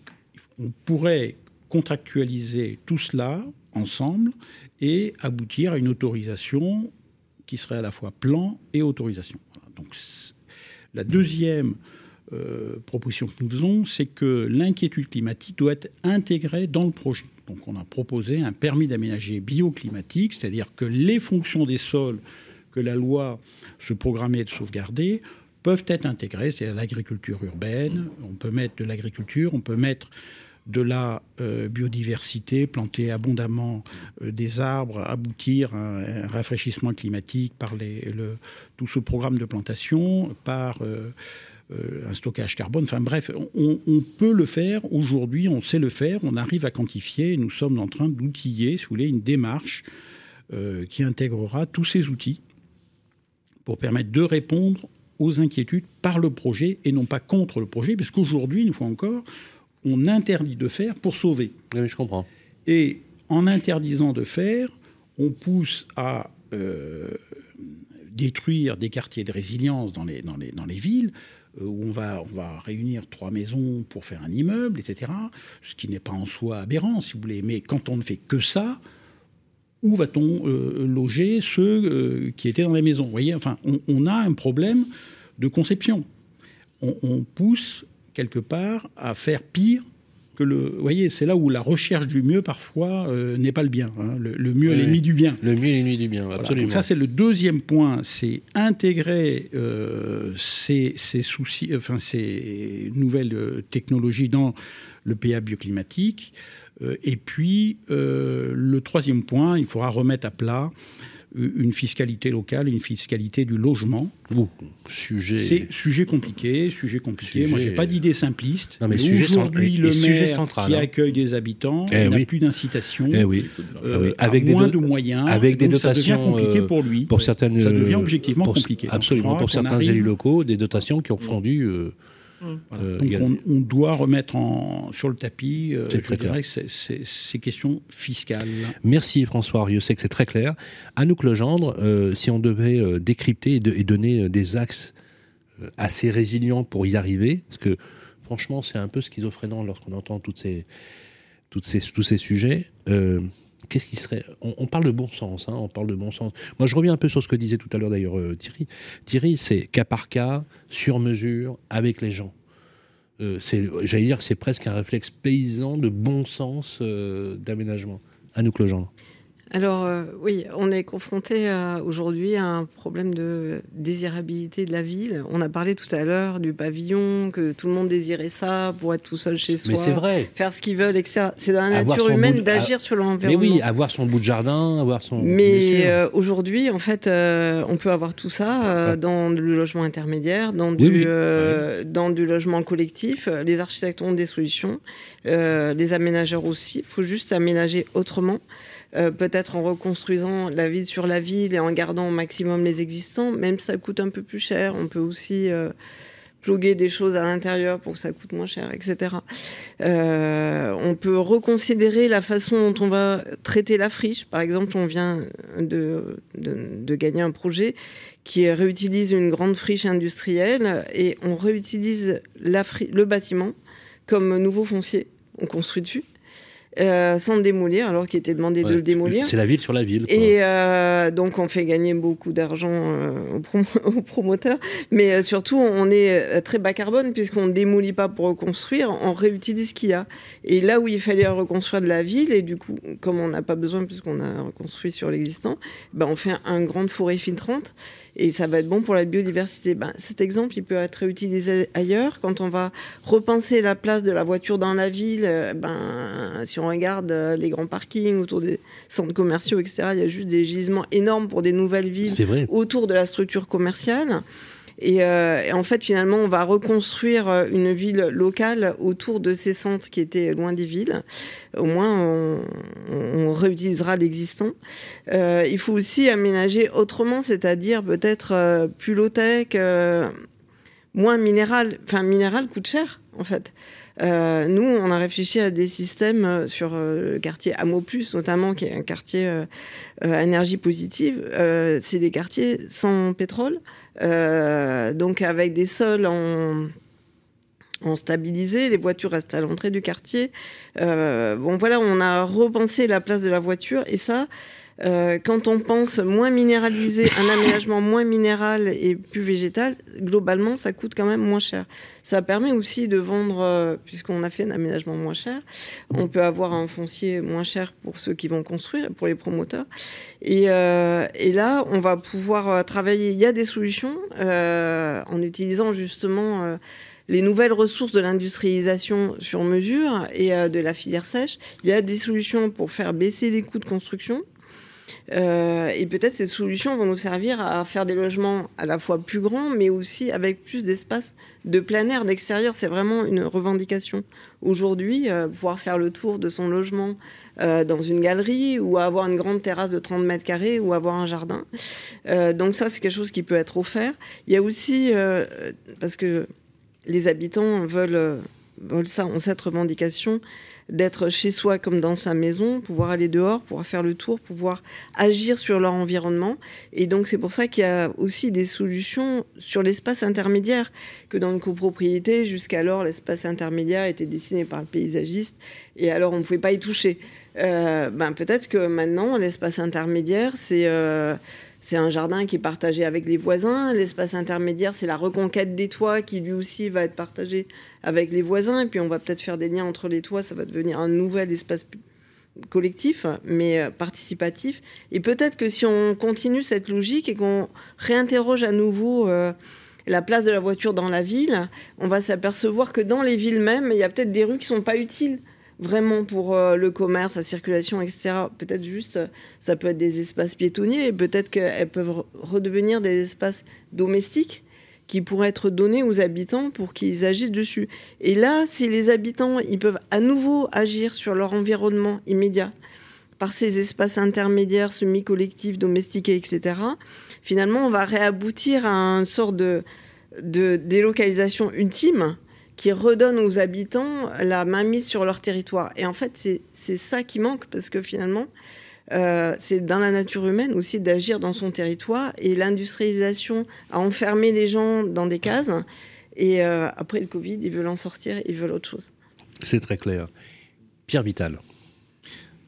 on pourrait contractualiser tout cela ensemble et aboutir à une autorisation qui serait à la fois plan et autorisation. Donc, la deuxième euh, proposition que nous faisons, c'est que l'inquiétude climatique doit être intégrée dans le projet. Donc, on a proposé un permis d'aménager bioclimatique, c'est-à-dire que les fonctions des sols que la loi se programmait de sauvegarder peuvent être intégrées, c'est-à-dire l'agriculture urbaine. On peut mettre de l'agriculture, on peut mettre de la euh, biodiversité, planter abondamment euh, des arbres, aboutir à un, rafraîchissement climatique par tout ce programme de plantation, par euh, un stockage carbone. Enfin bref, on, peut le faire. Aujourd'hui, on sait le faire, on arrive à quantifier, nous sommes en train d'outiller, si vous voulez, une démarche qui intégrera tous ces outils pour permettre de répondre aux inquiétudes par le projet et non pas contre le projet, parce qu'aujourd'hui, une fois encore, on interdit de faire pour sauver. Oui, je comprends. Et en interdisant de faire, on pousse à euh, détruire des quartiers de résilience dans les, dans les, dans les villes, euh, où on va, on va réunir trois maisons pour faire un immeuble, etc. Ce qui n'est pas en soi aberrant, si vous voulez. Mais quand on ne fait que ça, où va-t-on euh, loger ceux euh, qui étaient dans les maisons? Vous voyez, enfin, on, on a un problème de conception. On, on pousse quelque part à faire pire que le. Vous voyez, c'est là où la recherche du mieux parfois euh, n'est pas le bien. hein. Le, le mieux Oui, est l'ennemi oui. du bien. Le mieux et l'ennemi du bien, Voilà. absolument. Donc ça, c'est le deuxième point, c'est intégrer euh, ces, ces soucis, enfin ces nouvelles euh, technologies dans le PA bioclimatique. Et puis, le troisième point, il faudra remettre à plat une fiscalité locale, une fiscalité du logement. Ouh, sujet. C'est sujet compliqué, sujet compliqué. Moi, Sujet- j'ai pas d'idée simpliste. Non, mais sujet cent- aujourd'hui, et- le maire central, qui hein. accueille des habitants Eh n'a oui. plus d'incitation. Eh oui. euh, Ah oui. a Avec des moins do- de moyens, avec des donc ça devient dotations, compliqué euh, pour lui. pour certaines, ça devient euh, objectivement pour- compliqué. Absolument. Pour certains élus locaux, des dotations qui ont fondu. euh, Voilà. euh, Donc on, on doit remettre en, sur le tapis, euh, je très dirais que ces questions fiscales. Merci François Arieux, c'est que c'est très clair. Anouk Legendre, euh, si on devait euh, décrypter et, de- et donner euh, des axes euh, assez résilients pour y arriver, parce que franchement c'est un peu schizophrénant lorsqu'on entend toutes ces, toutes ces, tous ces sujets. Qu'est-ce qui serait on, parle de bon sens, hein, on parle de bon sens. Moi, je reviens un peu sur ce que disait tout à l'heure d'ailleurs euh, Thierry. Thierry, c'est cas par cas, sur mesure, avec les gens. Euh, j'allais dire que c'est presque un réflexe paysan de bon sens euh, d'aménagement. Anouk Legendre. Alors euh, oui, on est confronté à- aujourd'hui à un problème de désirabilité de la ville. On a parlé tout à l'heure du pavillon, que tout le monde désirait ça pour être tout seul chez soi, Mais vrai. faire ce qu'ils veulent, etc. C'est dans la nature humaine de- d'agir sur Mais l'environnement. oui, avoir son bout de jardin, avoir son. Mais euh, aujourd'hui, en fait, euh, on peut avoir tout ça euh, dans le logement intermédiaire, dans du, Oui, oui. euh, dans du logement collectif. Les architectes ont des solutions, euh, les aménageurs aussi. Il faut juste aménager autrement. Euh, peut-être en reconstruisant la ville sur la ville et en gardant au maximum les existants, même si ça coûte un peu plus cher. On peut aussi euh, pluguer des choses à l'intérieur pour que ça coûte moins cher, etc. Euh, on peut reconsidérer la façon dont on va traiter la friche. Par exemple, on vient de, gagner un projet qui réutilise une grande friche industrielle et on réutilise le bâtiment comme nouveau foncier. On construit dessus. Euh, sans le démolir, alors qu'il était demandé de le démolir. C'est la ville sur la ville. Et euh, donc on fait gagner beaucoup d'argent euh, aux, promoteurs, mais surtout on est très bas carbone puisqu'on ne démolit pas pour reconstruire, on réutilise ce qu'il y a. Et là où il fallait reconstruire de la ville, et du coup comme on n'a pas besoin puisqu'on a reconstruit sur l'existant, ben on fait un, grande forêt filtrante et ça va être bon pour la biodiversité. Ben, cet exemple, il peut être réutilisé ailleurs. Quand on va repenser la place de la voiture dans la ville, euh, ben, si on regarde euh, les grands parkings autour des centres commerciaux, etc., il y a juste des gisements énormes pour des nouvelles villes autour de la structure commerciale. Euh, et, en fait, finalement, on va reconstruire euh, une ville locale autour de ces centres qui étaient loin des villes. Au moins, on, réutilisera l'existant. Euh, il faut aussi aménager autrement, c'est-à-dire peut-être plus low-tech, moins minéral. Enfin, minéral coûte cher, en fait. nous, on a réfléchi à des systèmes sur le quartier Amo Plus, notamment, qui est un quartier énergie positive. c'est des quartiers sans pétrole, euh, donc avec des sols en, en stabilisé, les voitures restent à l'entrée du quartier. Euh, bon voilà, on a repensé la place de la voiture et ça, euh, quand on pense moins minéralisé, un aménagement moins minéral et plus végétal, globalement, ça coûte quand même moins cher. Ça permet aussi de vendre, euh, puisqu'on a fait un aménagement moins cher, on peut avoir un foncier moins cher pour ceux qui vont construire, pour les promoteurs. Et, euh, et là, on va pouvoir travailler. Il y a des solutions en utilisant justement les nouvelles ressources de l'industrialisation sur mesure et de la filière sèche. Il y a des solutions pour faire baisser les coûts de construction. Euh, et peut-être ces solutions vont nous servir à faire des logements à la fois plus grands, mais aussi avec plus d'espace de plein air, d'extérieur. C'est vraiment une revendication. Aujourd'hui, euh, pouvoir faire le tour de son logement euh, dans une galerie ou avoir une grande terrasse de 30 mètres carrés ou avoir un jardin. donc ça, c'est quelque chose qui peut être offert. Il y a aussi, parce que les habitants veulent, veulent ça, ont cette revendication, d'être chez soi comme dans sa maison, pouvoir aller dehors, pouvoir faire le tour, pouvoir agir sur leur environnement. Et donc c'est pour ça qu'il y a aussi des solutions sur l'espace intermédiaire, que dans une copropriété, jusqu'alors l'espace intermédiaire était dessiné par le paysagiste, et alors on ne pouvait pas y toucher. Euh, ben peut-être que maintenant l'espace intermédiaire c'est euh, c'est un jardin qui est partagé avec les voisins. L'espace intermédiaire, c'est la reconquête des toits qui lui aussi va être partagé avec les voisins. Et puis on va peut-être faire des liens entre les toits. Ça va devenir un nouvel espace collectif, mais euh, participatif. Et peut-être que si on continue cette logique et qu'on réinterroge à nouveau euh, la place de la voiture dans la ville, on va s'apercevoir que dans les villes mêmes, il y a peut-être des rues qui sont pas utiles vraiment pour euh, le commerce, la circulation, etc. Peut-être juste, ça peut être des espaces piétonniers, peut-être qu'elles peuvent redevenir des espaces domestiques qui pourraient être donnés aux habitants pour qu'ils agissent dessus. Et là, si les habitants, ils peuvent à nouveau agir sur leur environnement immédiat, par ces espaces intermédiaires, semi-collectifs, domestiqués, etc., finalement, on va réaboutir à une sorte de, de délocalisation ultime qui redonne aux habitants la mainmise sur leur territoire. Et en fait, c'est ça qui manque, parce que finalement, euh, c'est dans la nature humaine aussi d'agir dans son territoire. Et l'industrialisation a enfermé les gens dans des cases. Et euh, après le Covid, ils veulent en sortir, ils veulent autre chose. C'est très clair. Pierre Vital.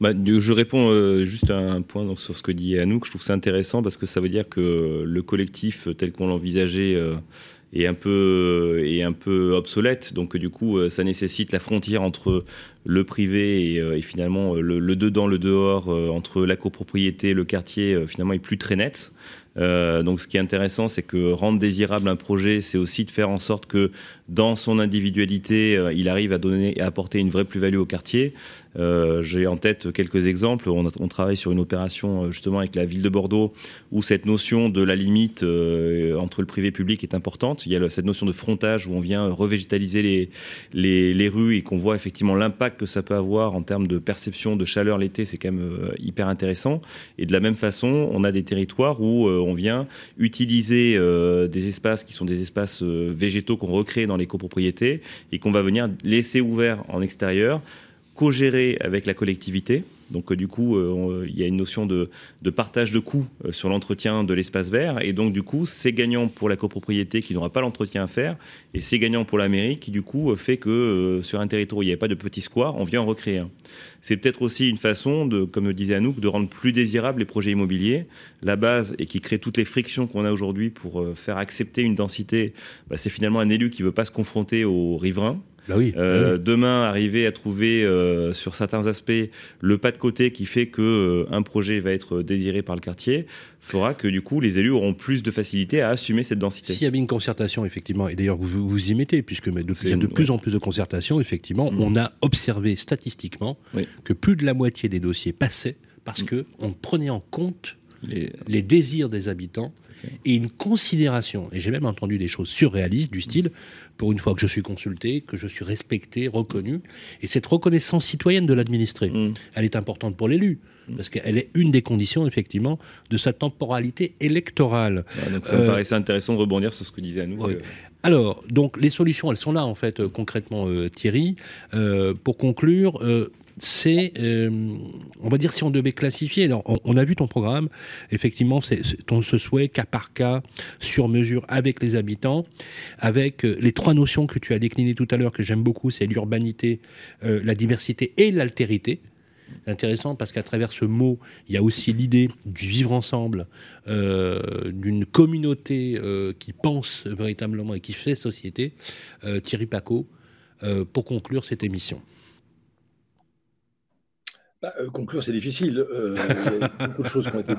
Bah, je réponds euh, juste à un point sur ce que dit Anouk. Je trouve ça intéressant parce que ça veut dire que le collectif tel qu'on l'envisageait est un peu est un peu obsolète. Donc du coup, euh, ça nécessite la frontière entre le privé et, euh, finalement le, le, dedans, le dehors, euh, entre la copropriété, le quartier, finalement est plus très nette. Euh, donc, ce qui est intéressant, c'est que rendre désirable un projet, c'est aussi de faire en sorte que dans son individualité, euh, il arrive à donner et apporter une vraie plus-value au quartier. Euh, J'ai en tête quelques exemples. On, travaille sur une opération euh, justement avec la ville de Bordeaux où cette notion de la limite euh, entre le privé et le public est importante. Il y a cette notion de frontage où on vient revégétaliser les, les, les rues et qu'on voit effectivement l'impact que ça peut avoir en termes de perception de chaleur l'été. C'est quand même hyper intéressant. Et de la même façon, on a des territoires où on vient utiliser des espaces qui sont des espaces végétaux qu'on recrée dans les copropriétés et qu'on va venir laisser ouverts en extérieur, co-gérer avec la collectivité Donc du coup, il y a une notion de, partage de coûts sur l'entretien de l'espace vert. Et donc du coup, c'est gagnant pour la copropriété qui n'aura pas l'entretien à faire. Et c'est gagnant pour la mairie qui du coup fait que sur un territoire où il n'y avait pas de petit square, on vient en recréer un. C'est peut-être aussi une façon, comme le disait Anouk, de rendre plus désirables les projets immobiliers. La base, et qui crée toutes les frictions qu'on a aujourd'hui pour faire accepter une densité, bah, c'est finalement un élu qui veut pas se confronter aux riverains. Bah oui, euh, Demain, arriver à trouver euh, sur certains aspects le pas de côté qui fait que euh, un projet va être désiré par le quartier fera que du coup les élus auront plus de facilité à assumer cette densité. S'il y avait une concertation effectivement, et d'ailleurs vous vous y mettez puisque mais il y a de plus en plus de concertations effectivement, mm. on a observé statistiquement que plus de la moitié des dossiers passaient parce mm. que on prenait en compte les, les désirs des habitants et une considération. Et j'ai même entendu des choses surréalistes du style, pour une fois que je suis consulté, que je suis respecté, reconnu. Et cette reconnaissance citoyenne de l'administré, mm. elle est importante pour l'élu. Mm. Parce qu'elle est une des conditions, effectivement, de sa temporalité électorale. donc ça me euh, paraissait intéressant de rebondir sur ce que disait à nous. Alors, donc les solutions, elles sont là en fait euh, concrètement, euh, Thierry. pour conclure, c'est, euh, on va dire, si on devait classifier, on, a vu ton programme, effectivement, c'est ton ce souhait cas par cas, sur mesure avec les habitants, avec euh, les trois notions que tu as déclinées tout à l'heure, que j'aime beaucoup, c'est l'urbanité, euh, la diversité et l'altérité. Intéressant parce qu'à travers ce mot, il y a aussi l'idée du vivre ensemble, d'une communauté qui pense véritablement et qui fait société. Thierry Paco, pour conclure cette émission. Bah, euh, conclure, c'est difficile. Euh, il y a beaucoup de choses qui, ont été,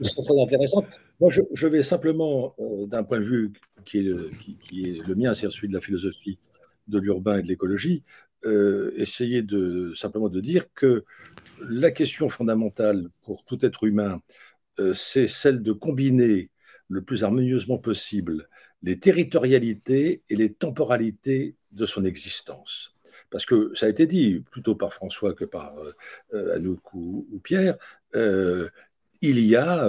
sont très intéressantes. Moi, je, vais simplement, euh, d'un point de vue qui est le, qui, est le mien, c'est celui de la philosophie de l'urbain et de l'écologie, essayer de simplement de dire que la question fondamentale pour tout être humain, c'est celle de combiner le plus harmonieusement possible les territorialités et les temporalités de son existence parce que ça a été dit plutôt par François que par euh, euh, Anouk ou, Pierre, euh, il y a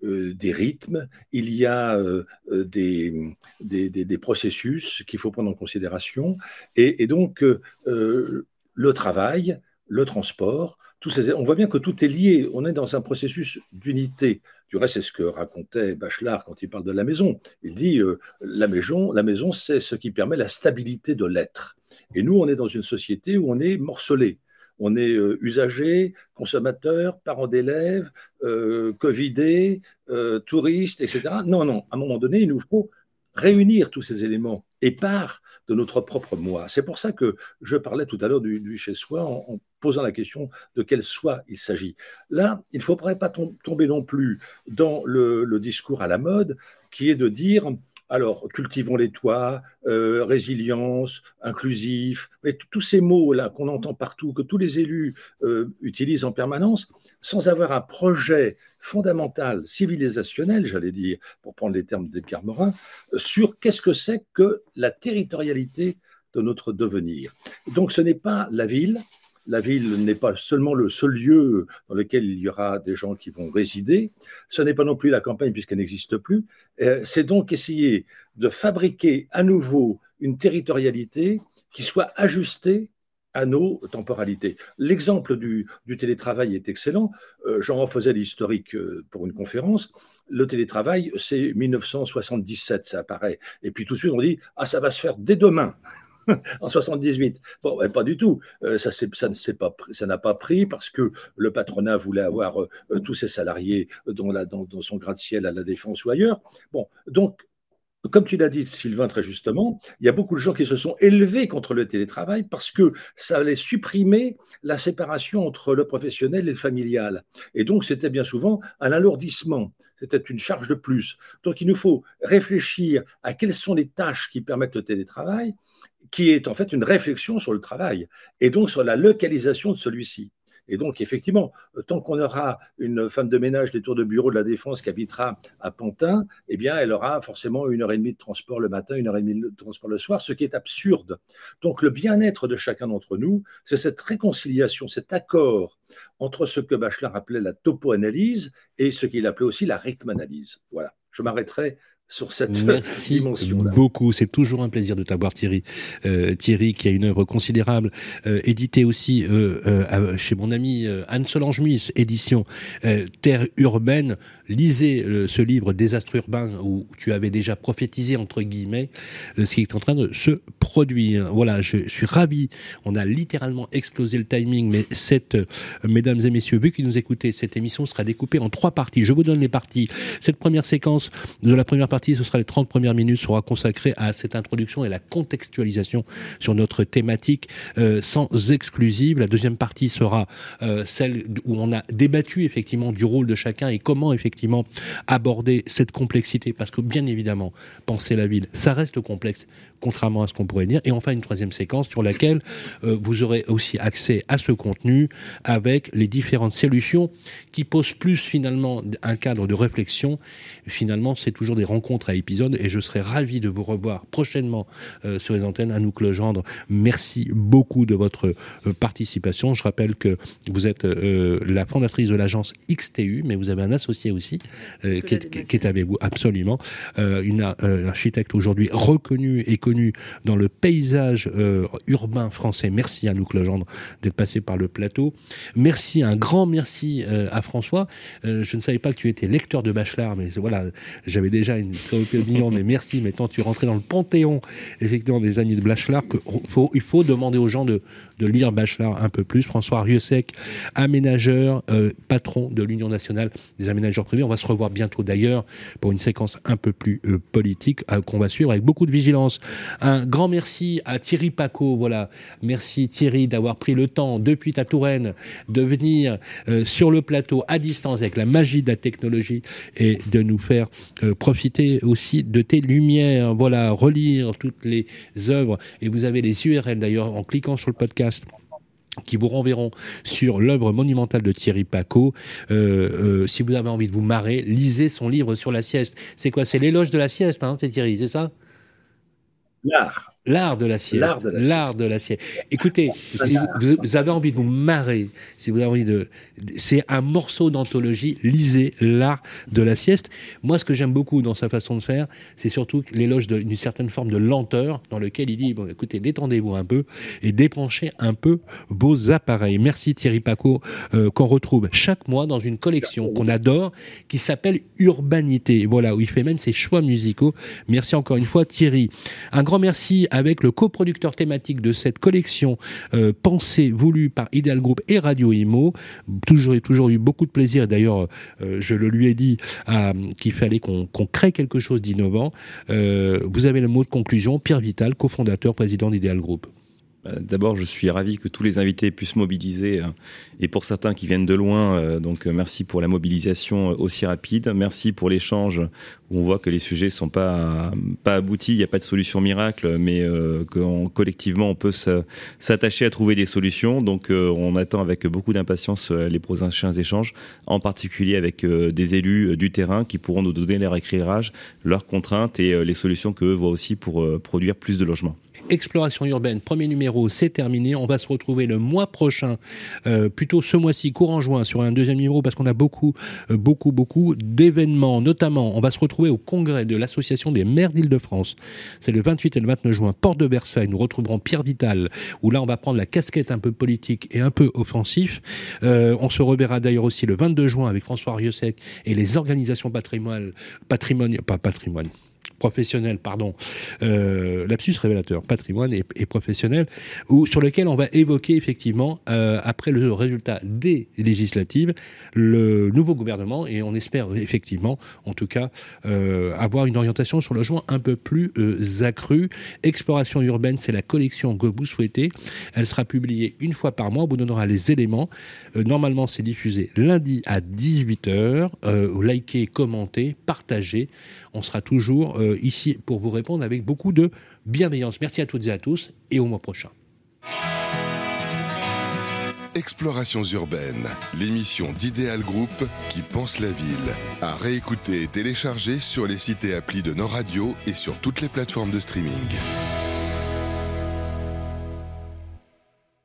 des rythmes, il y a des, processus qu'il faut prendre en considération, et, donc le travail, le transport, on voit bien que tout est lié, on est dans un processus d'unité. Du reste, c'est ce que racontait Bachelard quand il parle de la maison. Il dit la maison, la maison, c'est ce qui permet la stabilité de l'être. Et nous, on est dans une société où on est morcelé. On est euh, usager, consommateur, parent d'élèves, euh, covidé, euh, touriste, etc. Non, non, à un moment donné, il nous faut réunir tous ces éléments et part de notre propre moi. C'est pour ça que je parlais tout à l'heure du, chez-soi en, posant la question de quel soi il s'agit. Là, il ne faudrait pas tomber non plus dans le discours à la mode qui est de dire alors, cultivons les toits, euh, résilience, inclusif, mais tous ces mots-là qu'on entend partout, que tous les élus euh, utilisent en permanence, sans avoir un projet fondamental, civilisationnel, j'allais dire, pour prendre les termes d'Edgar Morin, sur qu'est-ce que c'est que la territorialité de notre devenir. Donc, ce n'est pas la ville, la ville n'est pas seulement le seul lieu dans lequel il y aura des gens qui vont résider, ce n'est pas non plus la campagne puisqu'elle n'existe plus, euh, c'est donc essayer de fabriquer à nouveau une territorialité qui soit ajustée à nos temporalités. L'exemple du, télétravail est excellent. Euh, J'en refaisais l'historique euh, pour une conférence. Le télétravail, c'est 1977, ça apparaît. Et puis tout de suite, on dit, ah, ça va se faire dès demain. en 78. Bon, ben, pas du tout. Euh, ça, pas, n'a pas pris parce que le patronat voulait avoir euh, tous ses salariés dans, dans, son gratte-ciel à la défense ou ailleurs. Bon, donc comme tu l'as dit, Sylvain, très justement, il y a beaucoup de gens qui se sont élevés contre le télétravail parce que ça allait supprimer la séparation entre le professionnel et le familial. Et donc, c'était bien souvent un alourdissement, c'était une charge de plus. Donc, il nous faut réfléchir à quelles sont les tâches qui permettent le télétravail qui est en fait une réflexion sur le travail et donc sur la localisation de celui-ci. Et donc, effectivement, tant qu'on aura une femme de ménage des tours de bureau de la Défense qui habitera à Pantin, eh bien, elle aura forcément une heure et demie de transport le matin, une heure et demie de transport le soir, ce qui est absurde. Donc, le bien-être de chacun d'entre nous, c'est cette réconciliation, cet accord entre ce que Bachelard appelait la topo-analyse et ce qu'il appelait aussi la rythme-analyse. Voilà. Je m'arrêterai sur cette Merci dimension-là. beaucoup. C'est toujours un plaisir de t'avoir, Thierry. Euh, Thierry, qui a une œuvre considérable, euh, éditée aussi euh, euh, chez mon ami euh, Anne Solange Muis, édition euh, Terre urbaine. Lisez euh, ce livre Désastre urbain où tu avais déjà prophétisé entre guillemets euh, ce qui est en train de se produire. Voilà, je, je suis ravi. On a littéralement explosé le timing, mais cette, euh, mesdames et messieurs, vu que nous écoutez, cette émission sera découpée en trois parties. Je vous donne les parties. Cette première séquence de la première partie, ce sera les 30 premières minutes, sera consacrée à cette introduction et la contextualisation sur notre thématique euh, sans exclusive. La deuxième partie sera euh, celle où on a débattu effectivement du rôle de chacun et comment effectivement aborder cette complexité, parce que bien évidemment, penser la ville, ça reste complexe, contrairement à ce qu'on pourrait dire. Et enfin, une troisième séquence sur laquelle euh, vous aurez aussi accès à ce contenu avec les différentes solutions qui posent plus finalement un cadre de réflexion. Finalement, c'est toujours des rencontres à épisodes et je serai ravi de vous revoir prochainement euh, sur les antennes. Anouk Legendre, merci beaucoup de votre euh, participation. Je rappelle que vous êtes euh, la fondatrice de l'agence XTU, mais vous avez un associé aussi qui, est, qui est avec vous, absolument. Une, architecte aujourd'hui reconnue et connue dans le paysage urbain français. Merci Anouk Legendre d'être passé par le plateau. Merci, un grand merci à François. Je ne savais pas que tu étais lecteur de Bachelard, mais voilà, j'avais déjà une très opinion, mais merci. Maintenant, tu es rentré dans le panthéon, effectivement, des amis de faut, il faut demander aux gens de, de lire Bachelard un peu plus. François Rieussec, aménageur, euh, patron de l'Union nationale des aménageurs privés. On va se revoir bientôt d'ailleurs pour une séquence un peu plus euh, politique euh, qu'on va suivre avec beaucoup de vigilance. Un grand merci à Thierry Paco. Voilà, merci Thierry d'avoir pris le temps depuis ta Touraine de venir sur le plateau à distance avec la magie de la technologie et de nous faire profiter aussi de tes lumières. Voilà, relire toutes les œuvres et vous avez les URL d'ailleurs en cliquant sur le podcast qui vous renverront sur l'œuvre monumentale de Thierry Paco. Euh, euh, si vous avez envie de vous marrer, lisez son livre sur la sieste. C'est quoi? C'est l'éloge de la sieste, hein, Thierry, c'est ça? L'art. L'art de la sieste. L'art de la sieste. Écoutez, si vous, vous avez envie de vous marrer, si vous avez envie de, c'est un morceau d'anthologie. Lisez l'art de la sieste. Moi, ce que j'aime beaucoup dans sa façon de faire, c'est surtout l'éloge d'une certaine forme de lenteur dans lequel il dit bon, écoutez, détendez-vous un peu et débranchez un peu vos appareils. Merci Thierry Paco, euh, qu'on retrouve chaque mois dans une collection qu'on adore, qui s'appelle Urbanité. Voilà, où il fait même ses choix musicaux. Merci encore une fois Thierry. Un grand merci avec le coproducteur thématique de cette collection euh, pensée, voulue par Ideal Group et Radio Imo. Toujours, toujours eu beaucoup de plaisir. D'ailleurs, euh, je le lui ai dit qu'il fallait qu'on crée quelque chose d'innovant. Euh, vous avez le mot de conclusion. Pierre Vital, cofondateur, président d'Ideal Group. D'abord, je suis ravi que tous les invités puissent mobiliser, et pour certains qui viennent de loin, donc merci pour la mobilisation aussi rapide. Merci pour l'échange on voit que les sujets sont pas pas aboutis, il n'y a pas de solution miracle, mais euh, collectivement on peut s'attacher à trouver des solutions. Donc, euh, on attend avec beaucoup d'impatience euh, les prochains échanges, en particulier avec euh, des élus du terrain qui pourront nous donner leur éclairage, leurs contraintes et les solutions qu'eux voient aussi pour produire plus de logements. Exploration urbaine, premier numéro, c'est terminé. On va se retrouver le mois prochain, plutôt ce mois-ci, courant juin, sur un deuxième numéro, parce qu'on a beaucoup, beaucoup, beaucoup d'événements. Notamment, on va se retrouver au congrès de l'Association des maires d'Île-de-France. C'est le 28 et le 29 juin, porte de Versailles. Nous retrouverons Pierre Vital, où là, on va prendre la casquette un peu politique et un peu offensif. Euh, on se reverra d'ailleurs aussi le 22 juin avec François Rieussec et les organisations patrimoine, pas patrimoine, professionnel, pardon, euh, lapsus révélateur, patrimoine et, professionnel, sur lequel on va évoquer effectivement, euh, après le résultat des législatives, le nouveau gouvernement, et on espère effectivement, en tout cas, euh, avoir une orientation sur le joint un peu plus accrue. Exploration urbaine, c'est la collection que vous souhaitez. Elle sera publiée une fois par mois, on vous donnera les éléments. Normalement, c'est diffusé lundi à 18h. Euh, likez, commentez, partagez. On sera toujours euh, ici pour vous répondre avec beaucoup de bienveillance. Merci à toutes et à tous et au mois prochain. Explorations urbaines, l'émission d'Idéal Group qui pense la ville. À réécouter et télécharger sur les sites et applis de nos radios et sur toutes les plateformes de streaming.